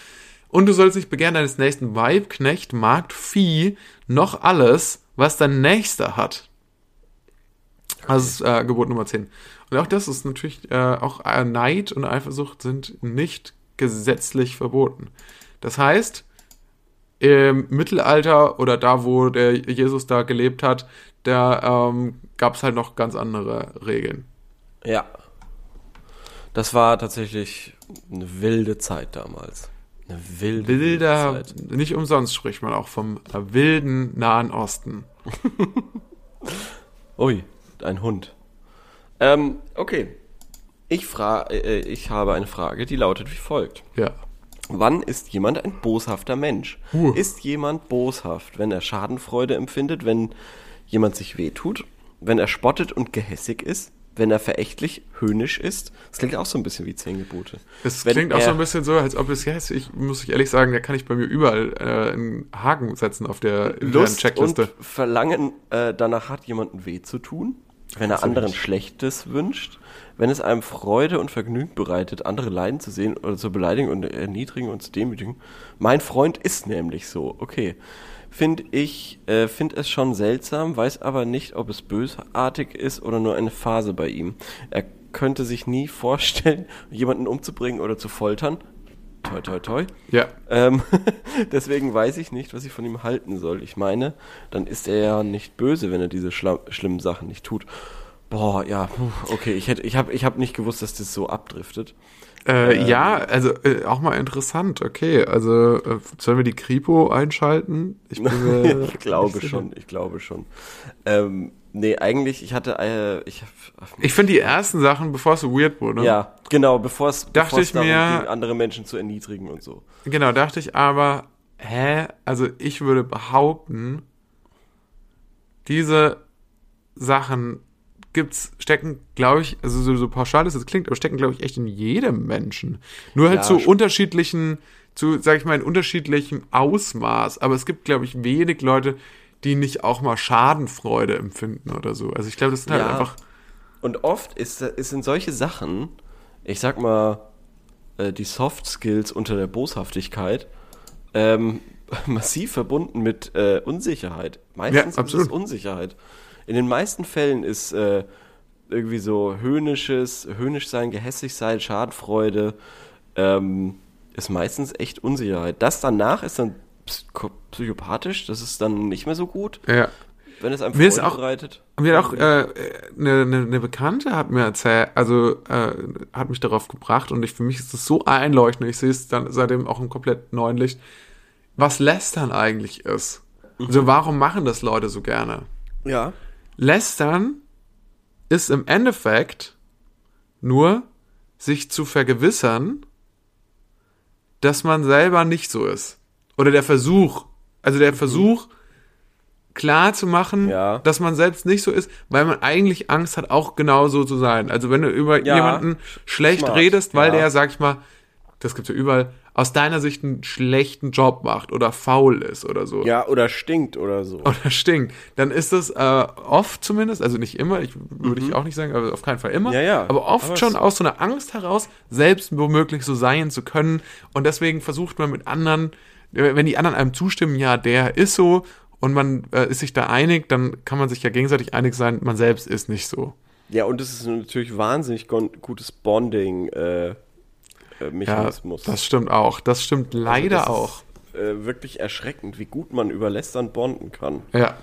und du sollst nicht begehren deines nächsten Weib, Knecht, Magd, Vieh, noch alles, was dein Nächster hat. Das ist äh, Gebot Nummer 10. Und auch das ist natürlich, äh, auch äh, Neid und Eifersucht sind nicht gesetzlich verboten. Das heißt, im Mittelalter oder da, wo der Jesus da gelebt hat, da ähm, gab es halt noch ganz andere Regeln. Ja. Das war tatsächlich eine wilde Zeit damals. Eine wilde, Wilder, wilde Zeit. nicht umsonst spricht man auch vom wilden Nahen Osten. <laughs> Ui, ein Hund. Ähm, okay. Ich, fra äh, ich habe eine Frage, die lautet wie folgt. Ja. Wann ist jemand ein boshafter Mensch? Huh. Ist jemand boshaft, wenn er Schadenfreude empfindet, wenn jemand sich wehtut, wenn er spottet und gehässig ist, wenn er verächtlich, höhnisch ist? Das klingt auch so ein bisschen wie zehn Gebote. Es Wenn klingt auch so ein bisschen so, als ob es jetzt, ich muss ich ehrlich sagen, da kann ich bei mir überall äh, einen Haken setzen auf der Lust Checkliste. und Verlangen äh, danach hat, jemandem weh zu tun, wenn er anderen Schlechtes wünscht, wenn es einem Freude und Vergnügen bereitet, andere leiden zu sehen oder zu beleidigen und erniedrigen und zu demütigen. Mein Freund ist nämlich so, okay. Finde ich, äh, finde es schon seltsam, weiß aber nicht, ob es bösartig ist oder nur eine Phase bei ihm. Er könnte sich nie vorstellen, <laughs> jemanden umzubringen oder zu foltern. Toi, toi, toi. Ja, Ähm, <laughs> deswegen weiß ich nicht, was ich von ihm halten soll. Ich meine, dann ist er ja nicht böse, wenn er diese schlimmen Sachen nicht tut. Boah, ja, okay, ich hätte, ich habe, ich habe nicht gewusst, dass das so abdriftet. Äh, ja, also äh, auch mal interessant. Okay, also äh, sollen wir die Kripo einschalten? Ich bin <laughs> ich glaube schon, ich glaube schon. Ähm, nee, eigentlich, ich hatte, äh, ich hab, Ich finde die ersten Sachen, bevor es so weird wurde, ja, genau, bevor es, Dachte ich mir- ging, andere Menschen zu erniedrigen und so. genau, dachte ich aber, hä? Also ich würde behaupten, diese Sachen gibt's, stecken, glaube ich, also so, so pauschal ist es klingt, aber stecken, glaube ich, echt in jedem Menschen. Nur halt Ja, zu sch- unterschiedlichen, zu, sag ich mal, in unterschiedlichem Ausmaß. Aber es gibt, glaube ich, wenig Leute, die nicht auch mal Schadenfreude empfinden oder so. Also ich glaube, das sind halt Ja. einfach, Und oft ist, ist in solche Sachen, ich sag mal, äh, die Soft Skills unter der Boshaftigkeit, ähm, <laughs> massiv verbunden mit äh, Unsicherheit. Meistens Ja, ist es Unsicherheit. In den meisten Fällen ist äh, irgendwie so höhnisches, höhnisch sein, gehässig sein, Schadenfreude, ähm, ist meistens echt Unsicherheit. Das danach ist dann psychopathisch, das ist dann nicht mehr so gut, ja. wenn es einem Mir ist Freude auch- bereitet. Mir hat auch eine äh, ne, ne, Bekannte hat mir erzählt, also äh, hat mich darauf gebracht und ich, für mich ist es so einleuchtend, ich sehe es dann seitdem auch im komplett neuen Licht, was Lästern eigentlich ist. Also warum machen das Leute so gerne? Ja. Lästern ist im Endeffekt nur sich zu vergewissern, dass man selber nicht so ist. Oder der Versuch, also der Versuch, klar zu machen, Ja. dass man selbst nicht so ist, weil man eigentlich Angst hat, auch genau so zu sein. Also wenn du über Ja, jemanden schlecht smart, redest, weil ja. der, sag ich mal, das gibt's ja überall, aus deiner Sicht einen schlechten Job macht oder faul ist oder so Ja, oder stinkt oder so. <laughs> oder stinkt, dann ist das äh, oft zumindest, also nicht immer, ich, würde ich auch nicht sagen, aber auf keinen Fall immer, Mhm. Ja, ja. aber oft Aber schon aus so einer Angst heraus, selbst womöglich so sein zu können und deswegen versucht man mit anderen, wenn die anderen einem zustimmen, ja, der ist so und man äh, ist sich da einig, dann kann man sich ja gegenseitig einig sein, man selbst ist nicht so. Ja, und es ist natürlich wahnsinnig gutes Bonding äh, äh, Ja, Mechanismus. das stimmt auch. Das stimmt leider das ist, auch. Äh, wirklich erschreckend, wie gut man über Lästern bonden kann. Ja.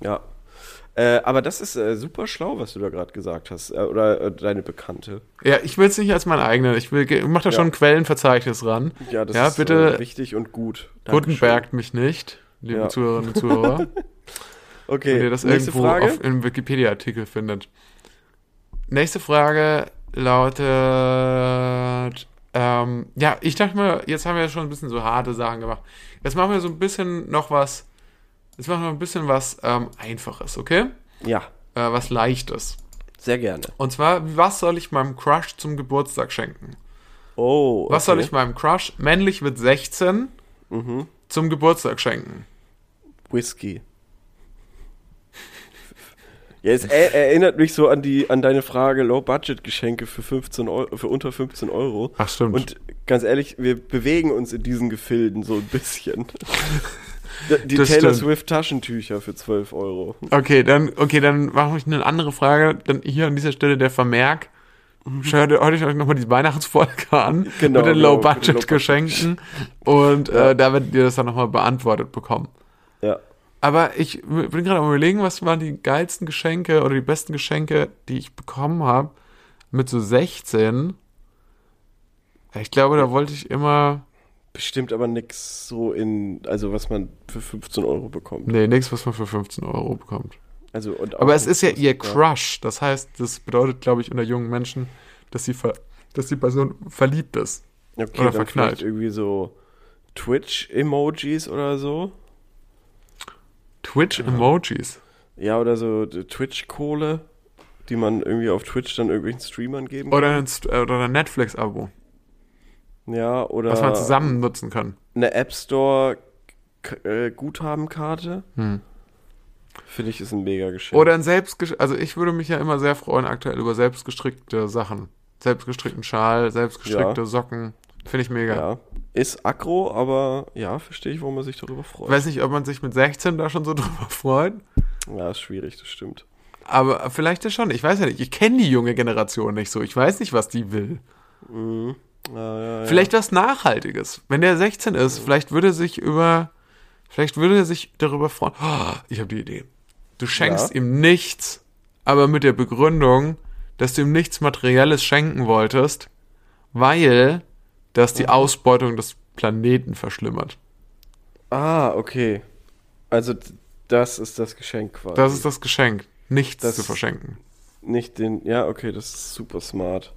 Ja. Äh, aber das ist äh, super schlau, was du da gerade gesagt hast. Äh, oder äh, deine Bekannte. Ja, ich will es nicht als mein eigener. Ich will, ich mach da Ja. schon ein Quellenverzeichnis ran. Ja, das Ja, ist bitte äh, wichtig und gut. Gutenbergt mich nicht, liebe Ja. Zuhörerinnen und Zuhörer. <laughs> Okay, wenn ihr das nächste irgendwo Frage. auf im Wikipedia-Artikel findet. Nächste Frage lautet, ähm, ja, ich dachte mir, jetzt haben wir ja schon ein bisschen so harte Sachen gemacht. Jetzt machen wir so ein bisschen noch was, jetzt machen wir ein bisschen was ähm, Einfaches, okay? ja, Äh, was Leichtes. sehr gerne. Und zwar, was soll ich meinem Crush zum Geburtstag schenken? Oh, Was soll ich meinem Crush, männlich mit 16, Mhm. zum Geburtstag schenken? Whisky. Ja, es er erinnert mich so an die an deine Frage Low-Budget-Geschenke für 15 Euro, für unter 15 Euro. Ach, stimmt. Und ganz ehrlich, wir bewegen uns in diesen Gefilden so ein bisschen. <laughs> Die Das Taylor stimmt. Swift Taschentücher für 12 Euro. Okay, dann, okay, dann mache ich eine andere Frage. Dann hier an dieser Stelle der Vermerk. Schaut euch euch nochmal die Weihnachtsfolge an <laughs> Genau, mit den genau, Low-Budget-Geschenken und Ja. äh, da werdet ihr das dann nochmal beantwortet bekommen. Ja. Aber ich bin gerade am überlegen, was waren die geilsten Geschenke oder die besten Geschenke, die ich bekommen habe mit so 16. Ich glaube, da wollte ich immer, Bestimmt aber nix so in, also was man für 15 Euro bekommt. nee, nichts, was man für 15 Euro bekommt. Also, und Aber es nichts, ist ja ihr Crush. Das heißt, das bedeutet, glaube ich, unter jungen Menschen, dass sie ver dass die Person verliebt ist. Okay, oder verknallt. vielleicht irgendwie so Twitch-Emojis oder so. Twitch-Emojis. Ja, oder so Twitch-Kohle, die man irgendwie auf Twitch dann irgendwelchen Streamern geben kann. Oder ein, St- äh, oder ein Netflix-Abo, Ja, oder was man zusammen nutzen kann. eine App Store äh, Guthabenkarte. Hm. Finde ich ist ein mega Geschenk. Oder ein selbstgesch also ich würde mich ja immer sehr freuen aktuell über selbstgestrickte Sachen. Selbstgestrickten Schal, selbstgestrickte Ja. Socken. Finde ich mega. ja. Ist aggro, aber ja, verstehe ich, warum man sich darüber freut. weiß nicht, ob man sich mit 16 da schon so <laughs> drüber freut. Ja, ist schwierig, das stimmt. Aber vielleicht ja schon. Ich weiß ja nicht. Ich kenne die junge Generation nicht so. Ich weiß nicht, was die will. Mhm. Ja, ja. Vielleicht was Nachhaltiges. Wenn der 16 ist, vielleicht würde er sich über, vielleicht würde er sich darüber freuen. Oh, ich habe die Idee. Du schenkst ihm nichts, aber mit der Begründung, dass du ihm nichts Materielles schenken wolltest, weil das die Ausbeutung des Planeten verschlimmert. Ah, okay. Also das ist das Geschenk quasi. Das ist das Geschenk, nichts Das- zu verschenken. Nicht den. Ja, okay, das ist super smart.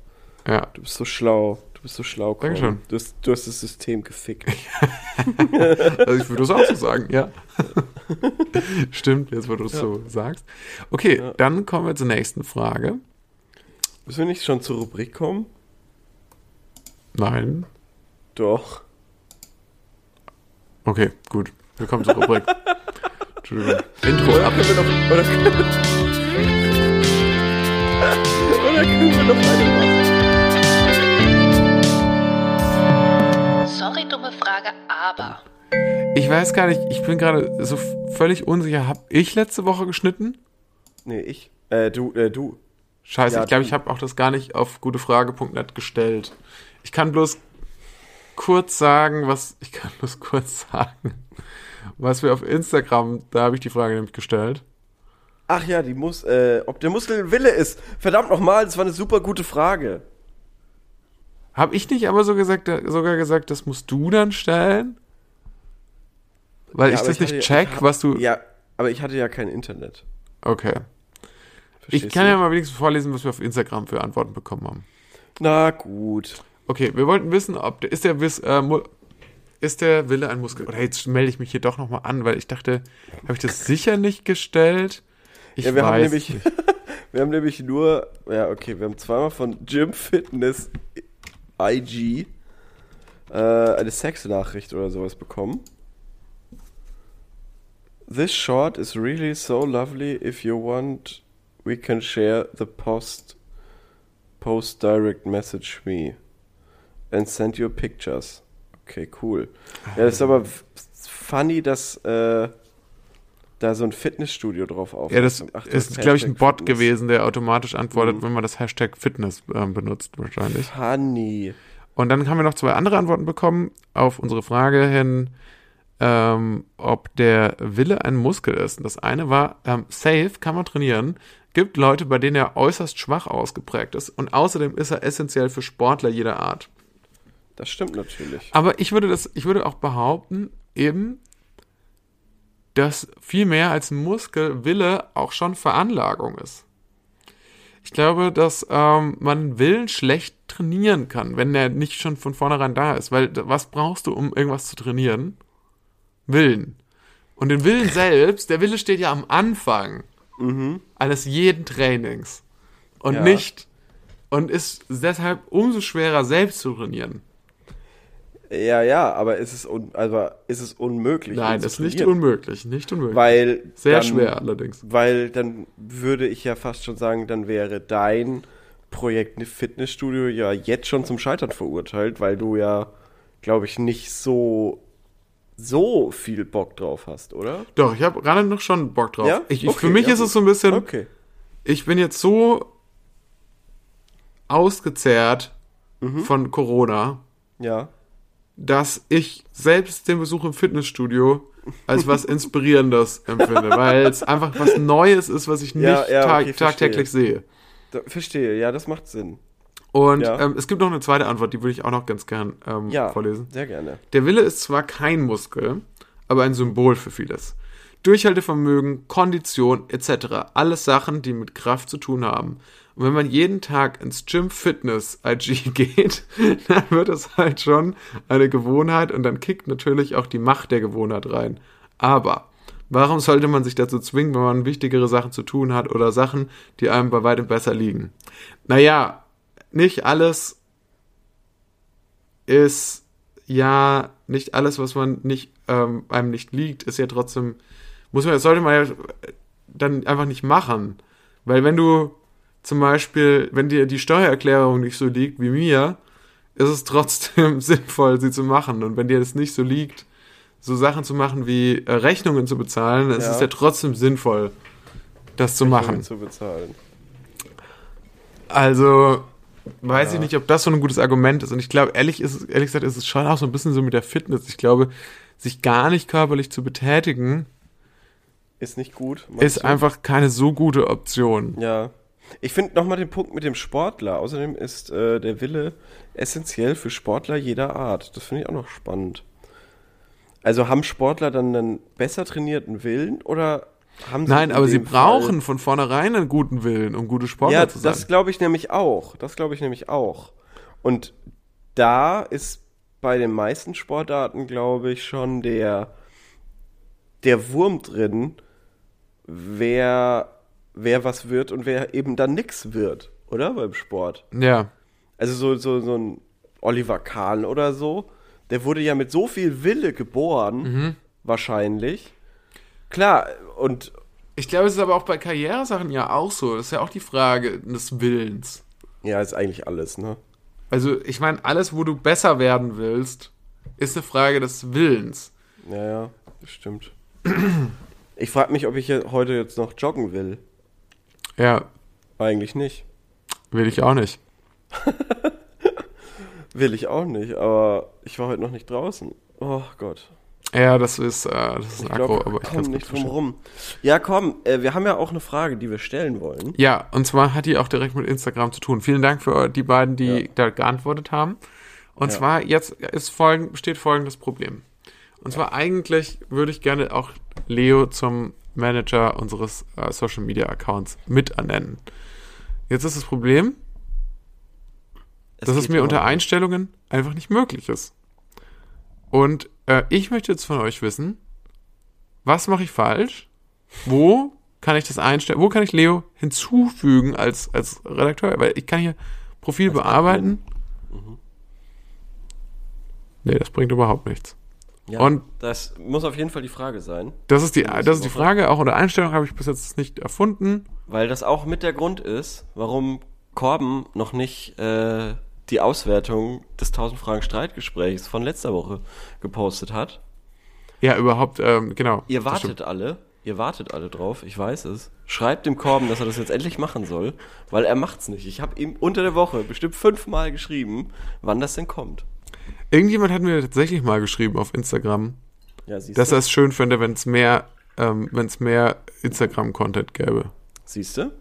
Ja. Du bist so schlau. Du bist so schlau. Colin. Dankeschön. Du hast, du hast das System gefickt. <laughs> Also ich würde es auch so sagen, ja. <laughs> Stimmt, jetzt wo du es so sagst. Okay, Ja. dann kommen wir zur nächsten Frage. Müssen wir nicht schon zur Rubrik kommen? Nein. Doch. Okay, gut. Wir kommen zur Rubrik. <laughs> Entschuldigung. Intro Oder ab. können wir noch. Oder können oder können wir noch eine machen? Dumme Frage, aber. Ich weiß gar nicht, ich bin gerade so völlig unsicher. Hab ich letzte Woche geschnitten? Nee, ich. Äh, du, äh, du. Scheiße, Ja, ich glaube, ich habe auch das gar nicht auf gutefrage.net gestellt. Ich kann bloß kurz sagen, was. <laughs> Ich kann bloß kurz sagen, was wir auf Instagram, da habe ich die Frage nämlich gestellt. Ach ja, die muss, äh, ob der Muskel Wille ist. Verdammt nochmal, das war eine super gute Frage. Habe ich nicht aber so gesagt, sogar gesagt, das musst du dann stellen? Weil Ja, ich das nicht hatte- check, ich- was du. Ja, aber ich hatte ja kein Internet. Okay. Verstehst Ich kann du? ja mal wenigstens vorlesen, was wir auf Instagram für Antworten bekommen haben. Na gut. Okay, wir wollten wissen, ob der, ist der Wiss, äh, ist der Wille ein Muskel? Oder jetzt melde ich mich hier doch nochmal an, weil ich dachte, habe ich das <laughs> sicher nicht gestellt? Ich ja, wir haben weiß nämlich, nicht. <laughs> wir haben nämlich nur, ja okay, wir haben zweimal von Gym Fitness IG äh, eine Sexnachricht oder sowas bekommen. This short is really so lovely. If you want, we can share the post. Post direct message me and send your pictures. Okay, cool. Ja, das ist aber funny, dass äh, da so ein Fitnessstudio drauf auf Ja, das Ach, ist, glaube ich, ein Bot Fitness. gewesen, der automatisch antwortet, Mhm. wenn man das Hashtag Fitness ähm, benutzt, wahrscheinlich. Funny. Und dann haben wir noch zwei andere Antworten bekommen auf unsere Frage hin, ähm, ob der Wille ein Muskel ist. Und das eine war, ähm, safe kann man trainieren, gibt Leute, bei denen er äußerst schwach ausgeprägt ist und außerdem ist er essentiell für Sportler jeder Art. Das stimmt natürlich. Aber ich würde das, ich würde auch behaupten, eben, dass viel mehr als ein Muskel Wille auch schon Veranlagung ist. Ich glaube, dass ähm, man Willen schlecht trainieren kann, wenn der nicht schon von vornherein da ist. Weil was brauchst du, um irgendwas zu trainieren? Willen. Und den Willen <laughs> selbst, der Wille steht ja am Anfang eines jeden Trainings. Und Ja. nicht, und ist deshalb umso schwerer selbst zu trainieren. Ja, ja, aber ist es, un also ist es unmöglich? Nein, ist nicht unmöglich, nicht unmöglich. Weil Sehr dann, schwer allerdings. Weil dann würde ich ja fast schon sagen, dann wäre dein Projekt Fitnessstudio ja jetzt schon zum Scheitern verurteilt, weil du ja, glaube ich, nicht so so viel Bock drauf hast, oder? Doch, ich habe gerade noch schon Bock drauf. Ja? Ich, ich, Okay, für mich ja, ist gut. es so ein bisschen, Okay. ich bin jetzt so ausgezehrt Mhm. von Corona, Ja. Dass ich selbst den Besuch im Fitnessstudio als was <laughs> Inspirierendes empfinde, weil es einfach was Neues ist, was ich nicht Ja, ja, tag okay, tagtäglich sehe. Da, verstehe, ja, das macht Sinn. Und Ja. ähm, es gibt noch eine zweite Antwort, die würde ich auch noch ganz gern ähm, Ja, vorlesen. sehr gerne. Der Wille ist zwar kein Muskel, aber ein Symbol für vieles. Durchhaltevermögen, Kondition etc. Alles Sachen, die mit Kraft zu tun haben. Und wenn man jeden Tag ins Gym Fitness IG <laughs> geht, dann wird es halt schon eine Gewohnheit und dann kickt natürlich auch die Macht der Gewohnheit rein. Aber warum sollte man sich dazu zwingen, wenn man wichtigere Sachen zu tun hat oder Sachen, die einem bei weitem besser liegen? Naja, nicht alles ist ja nicht alles, was man nicht ähm, einem nicht liegt, ist ja trotzdem muss man sollte man ja dann einfach nicht machen, weil wenn du zum Beispiel, wenn dir die Steuererklärung nicht so liegt wie mir, ist es trotzdem <laughs> sinnvoll, sie zu machen. Und wenn dir das nicht so liegt, so Sachen zu machen wie äh, Rechnungen zu bezahlen, dann ist Ja. es ja trotzdem sinnvoll, das zu machen. zu bezahlen. Also weiß Ja. ich nicht, ob das so ein gutes Argument ist. Und ich glaube, ehrlich, ist, ehrlich gesagt, ist es schon auch so ein bisschen so mit der Fitness. Ich glaube, sich gar nicht körperlich zu betätigen, ist nicht gut. ist du? einfach keine so gute Option. Ja. Ich finde nochmal den Punkt mit dem Sportler. Außerdem ist äh, der Wille essentiell für Sportler jeder Art. Das finde ich auch noch spannend. Also haben Sportler dann einen besser trainierten Willen oder haben sie Nein, in aber sie brauchen von vornherein einen guten Willen, um gute Fall, Sportler ja, zu sein. das glaube ich nämlich auch. Das glaube ich nämlich auch. Und da ist bei den meisten Sportarten, glaube ich, schon der der Wurm drin, wer wer was wird und wer eben dann nix wird, oder beim Sport. ja. Also so, so, so ein Oliver Kahn oder so, der wurde ja mit so viel Wille geboren, Mhm. wahrscheinlich. Klar, und Ich glaube, es ist aber auch bei Karrieresachen ja auch so. Das ist ja auch die Frage des Willens. ja, ist eigentlich alles, ne? Also, ich meine, alles, wo du besser werden willst, ist eine Frage des Willens. Ja, ja, stimmt. <clears throat> Ich frage mich, ob ich heute jetzt noch joggen will. Ja, Eigentlich nicht. will ich auch nicht. <laughs> Will ich auch nicht, aber ich war heute noch nicht draußen. Oh Gott. Ja, das ist, äh, das ist ein Akku, glaube, aber ich kann nicht drum rum. Ja, komm, äh, wir haben ja auch eine Frage, die wir stellen wollen. Ja, und zwar hat die auch direkt mit Instagram zu tun. Vielen Dank für die beiden, die Ja. da geantwortet haben. Und Ja. zwar, jetzt ist folgend, besteht folgendes Problem. Und zwar eigentlich würde ich gerne auch Leo zum Manager unseres äh, Social Media Accounts mit ernennen. Jetzt ist das Problem, Es dass es mir unter. Einstellungen einfach nicht möglich ist. Und äh, ich möchte jetzt von euch wissen, was mache ich falsch? Wo kann ich das einstellen? Wo kann ich Leo hinzufügen als, als Redakteur? Weil ich kann hier Profil bearbeiten. Mhm. Nee, das bringt überhaupt nichts. Ja, Und- das muss auf jeden Fall die Frage sein, Das ist die, das ist die. Frage. Auch unter Einstellung habe ich bis jetzt nicht erfunden. weil das auch mit der Grund ist, warum Korben noch nicht äh, die Auswertung des 1000 Fragen Streitgesprächs von letzter Woche gepostet hat. Ja, überhaupt, ähm, genau. Ihr wartet alle, ihr wartet alle drauf, ich weiß es. Schreibt dem Korben, dass er das jetzt endlich machen soll, weil er macht's nicht. Ich habe ihm unter der Woche bestimmt fünfmal geschrieben, wann das denn kommt. Irgendjemand hat mir tatsächlich mal geschrieben auf Instagram, Ja, dass er es schön fände, wenn es mehr, ähm, mehr Instagram-Content gäbe. Siehst du?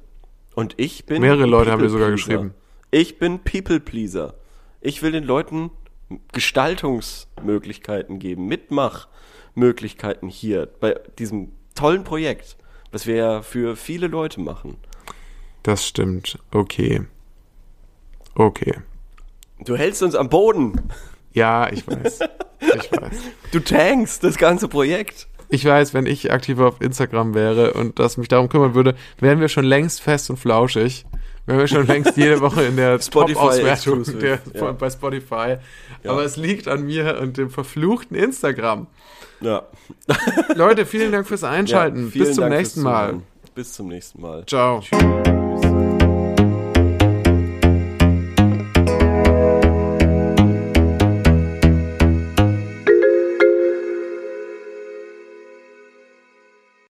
Und ich bin. Mehrere Leute haben mir sogar geschrieben. Ich bin People Pleaser. Ich will den Leuten Gestaltungsmöglichkeiten geben, Mitmachmöglichkeiten hier bei diesem tollen Projekt, was wir ja für viele Leute machen. Das stimmt. Okay. Okay. Du hältst uns am Boden. Ja, ich weiß. Ich <laughs> weiß. Du tankst das ganze Projekt. Ich weiß, wenn ich aktiver auf Instagram wäre und das mich darum kümmern würde, wären wir schon längst fest und flauschig. Wären wir schon längst jede Woche in der <laughs> Top-Auswertung ja. bei Spotify. Ja. Aber es liegt an mir und dem verfluchten Instagram. Ja. Leute, vielen Dank fürs Einschalten. Ja, Bis zum Dank nächsten Mal. Bis zum nächsten Mal. Ciao. Tschüss.